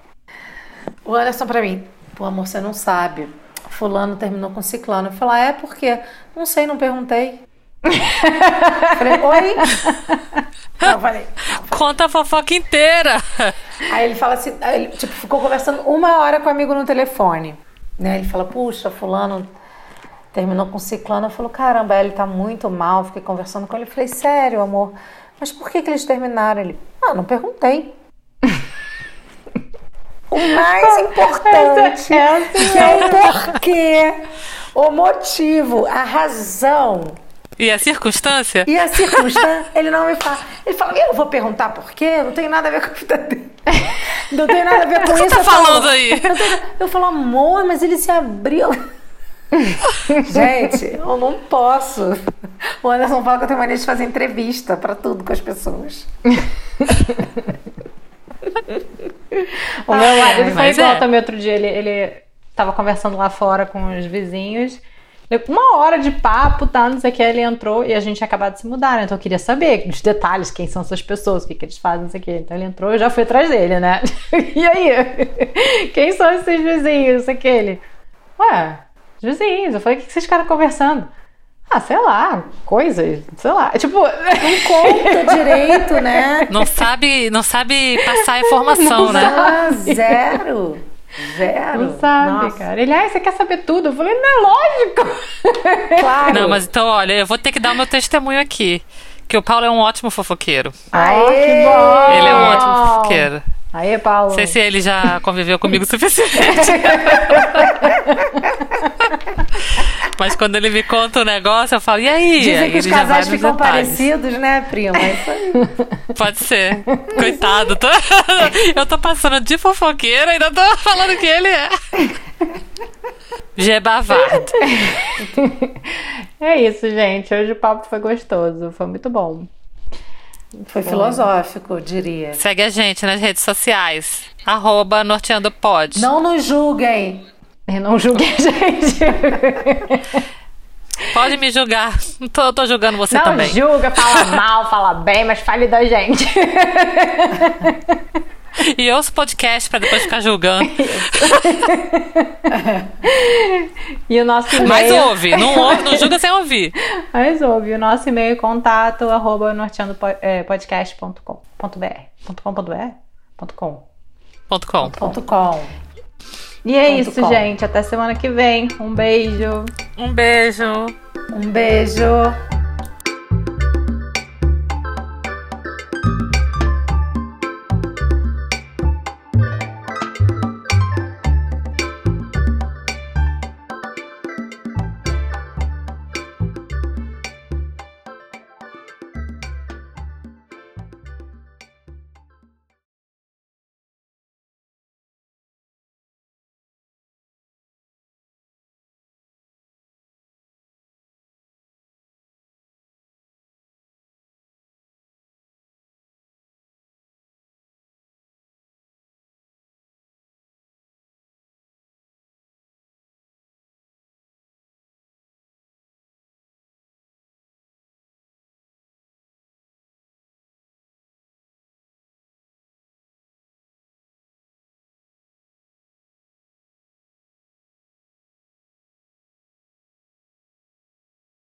O Anderson, pra mim, pô, amor, você não sabe fulano terminou com ciclano. Eu falei, ah, é porque? Não sei, não perguntei. falei, oi? Eu falei, Conta a fofoca inteira. Aí ele fala assim, ele tipo, ficou conversando uma hora com o amigo no telefone. Né? Ele fala, puxa, fulano terminou com ciclano. Eu falo, caramba, ele tá muito mal. Fiquei conversando com ele. Eu falei, sério, amor, mas por que, que eles terminaram? Ele, ah, não perguntei. O mais importante é, assim é o porquê, o motivo, a razão. E a circunstância? E a circunstância, ele não me fala. Ele fala, eu vou perguntar por quê? Não tem nada a ver com a vida dele. Não tem nada a ver com isso. O que tá falando falo, aí? Eu, tenho, eu falo, amor, mas ele se abriu. Gente, eu não posso. O Anderson fala que eu tenho mania de fazer entrevista para tudo com as pessoas. o meu marido foi igual é. também outro dia. Ele, ele tava conversando lá fora com os vizinhos. Uma hora de papo, tá? Não sei o que. Ele entrou e a gente tinha acabado de se mudar, né? Então eu queria saber os detalhes, quem são essas pessoas, o que, que eles fazem, não sei o que. Então ele entrou e já fui atrás dele, né? e aí? Quem são esses vizinhos, não sei o que. Ele, ué, os vizinhos. Eu falei, o que, que vocês ficaram conversando? Ah, sei lá, coisas, sei lá. Tipo, não conta direito, né? Não sabe, não sabe passar a informação, não né? Ah, zero. Zero. Não sabe, Nossa. cara. Ele, ah, você quer saber tudo? Eu falei, não, é lógico. Claro. Não, mas então, olha, eu vou ter que dar o meu testemunho aqui. Que o Paulo é um ótimo fofoqueiro. Aê, que bom! Ele é um ótimo fofoqueiro. Aê, Paulo. Não sei se ele já conviveu comigo o suficiente. Mas quando ele me conta o um negócio, eu falo, e aí? Dizem aí que os casais ficam detalhes. parecidos, né, prima? Isso aí. Pode ser. Coitado. Tô... Eu tô passando de fofoqueira e ainda tô falando que ele é. Gebavard. É isso, gente. Hoje o papo foi gostoso. Foi muito bom. Foi filosófico, diria. Segue a gente nas redes sociais. Arroba norteandopod. Não nos julguem. Não julguem a gente. Pode me julgar. Tô, tô julgando você não também. Não julga, fala mal, fala bem, mas fale da gente. E ouço podcast para depois ficar julgando. e o nosso e-mail. Mas ouve, não, ouve, não julga sem ouvir. Mas ouve. O nosso e-mail contato arroba norteandopodcast.com.br. .com.br? .com. .com. .com. E é isso, com. gente. Até semana que vem. Um beijo. Um beijo. Um beijo.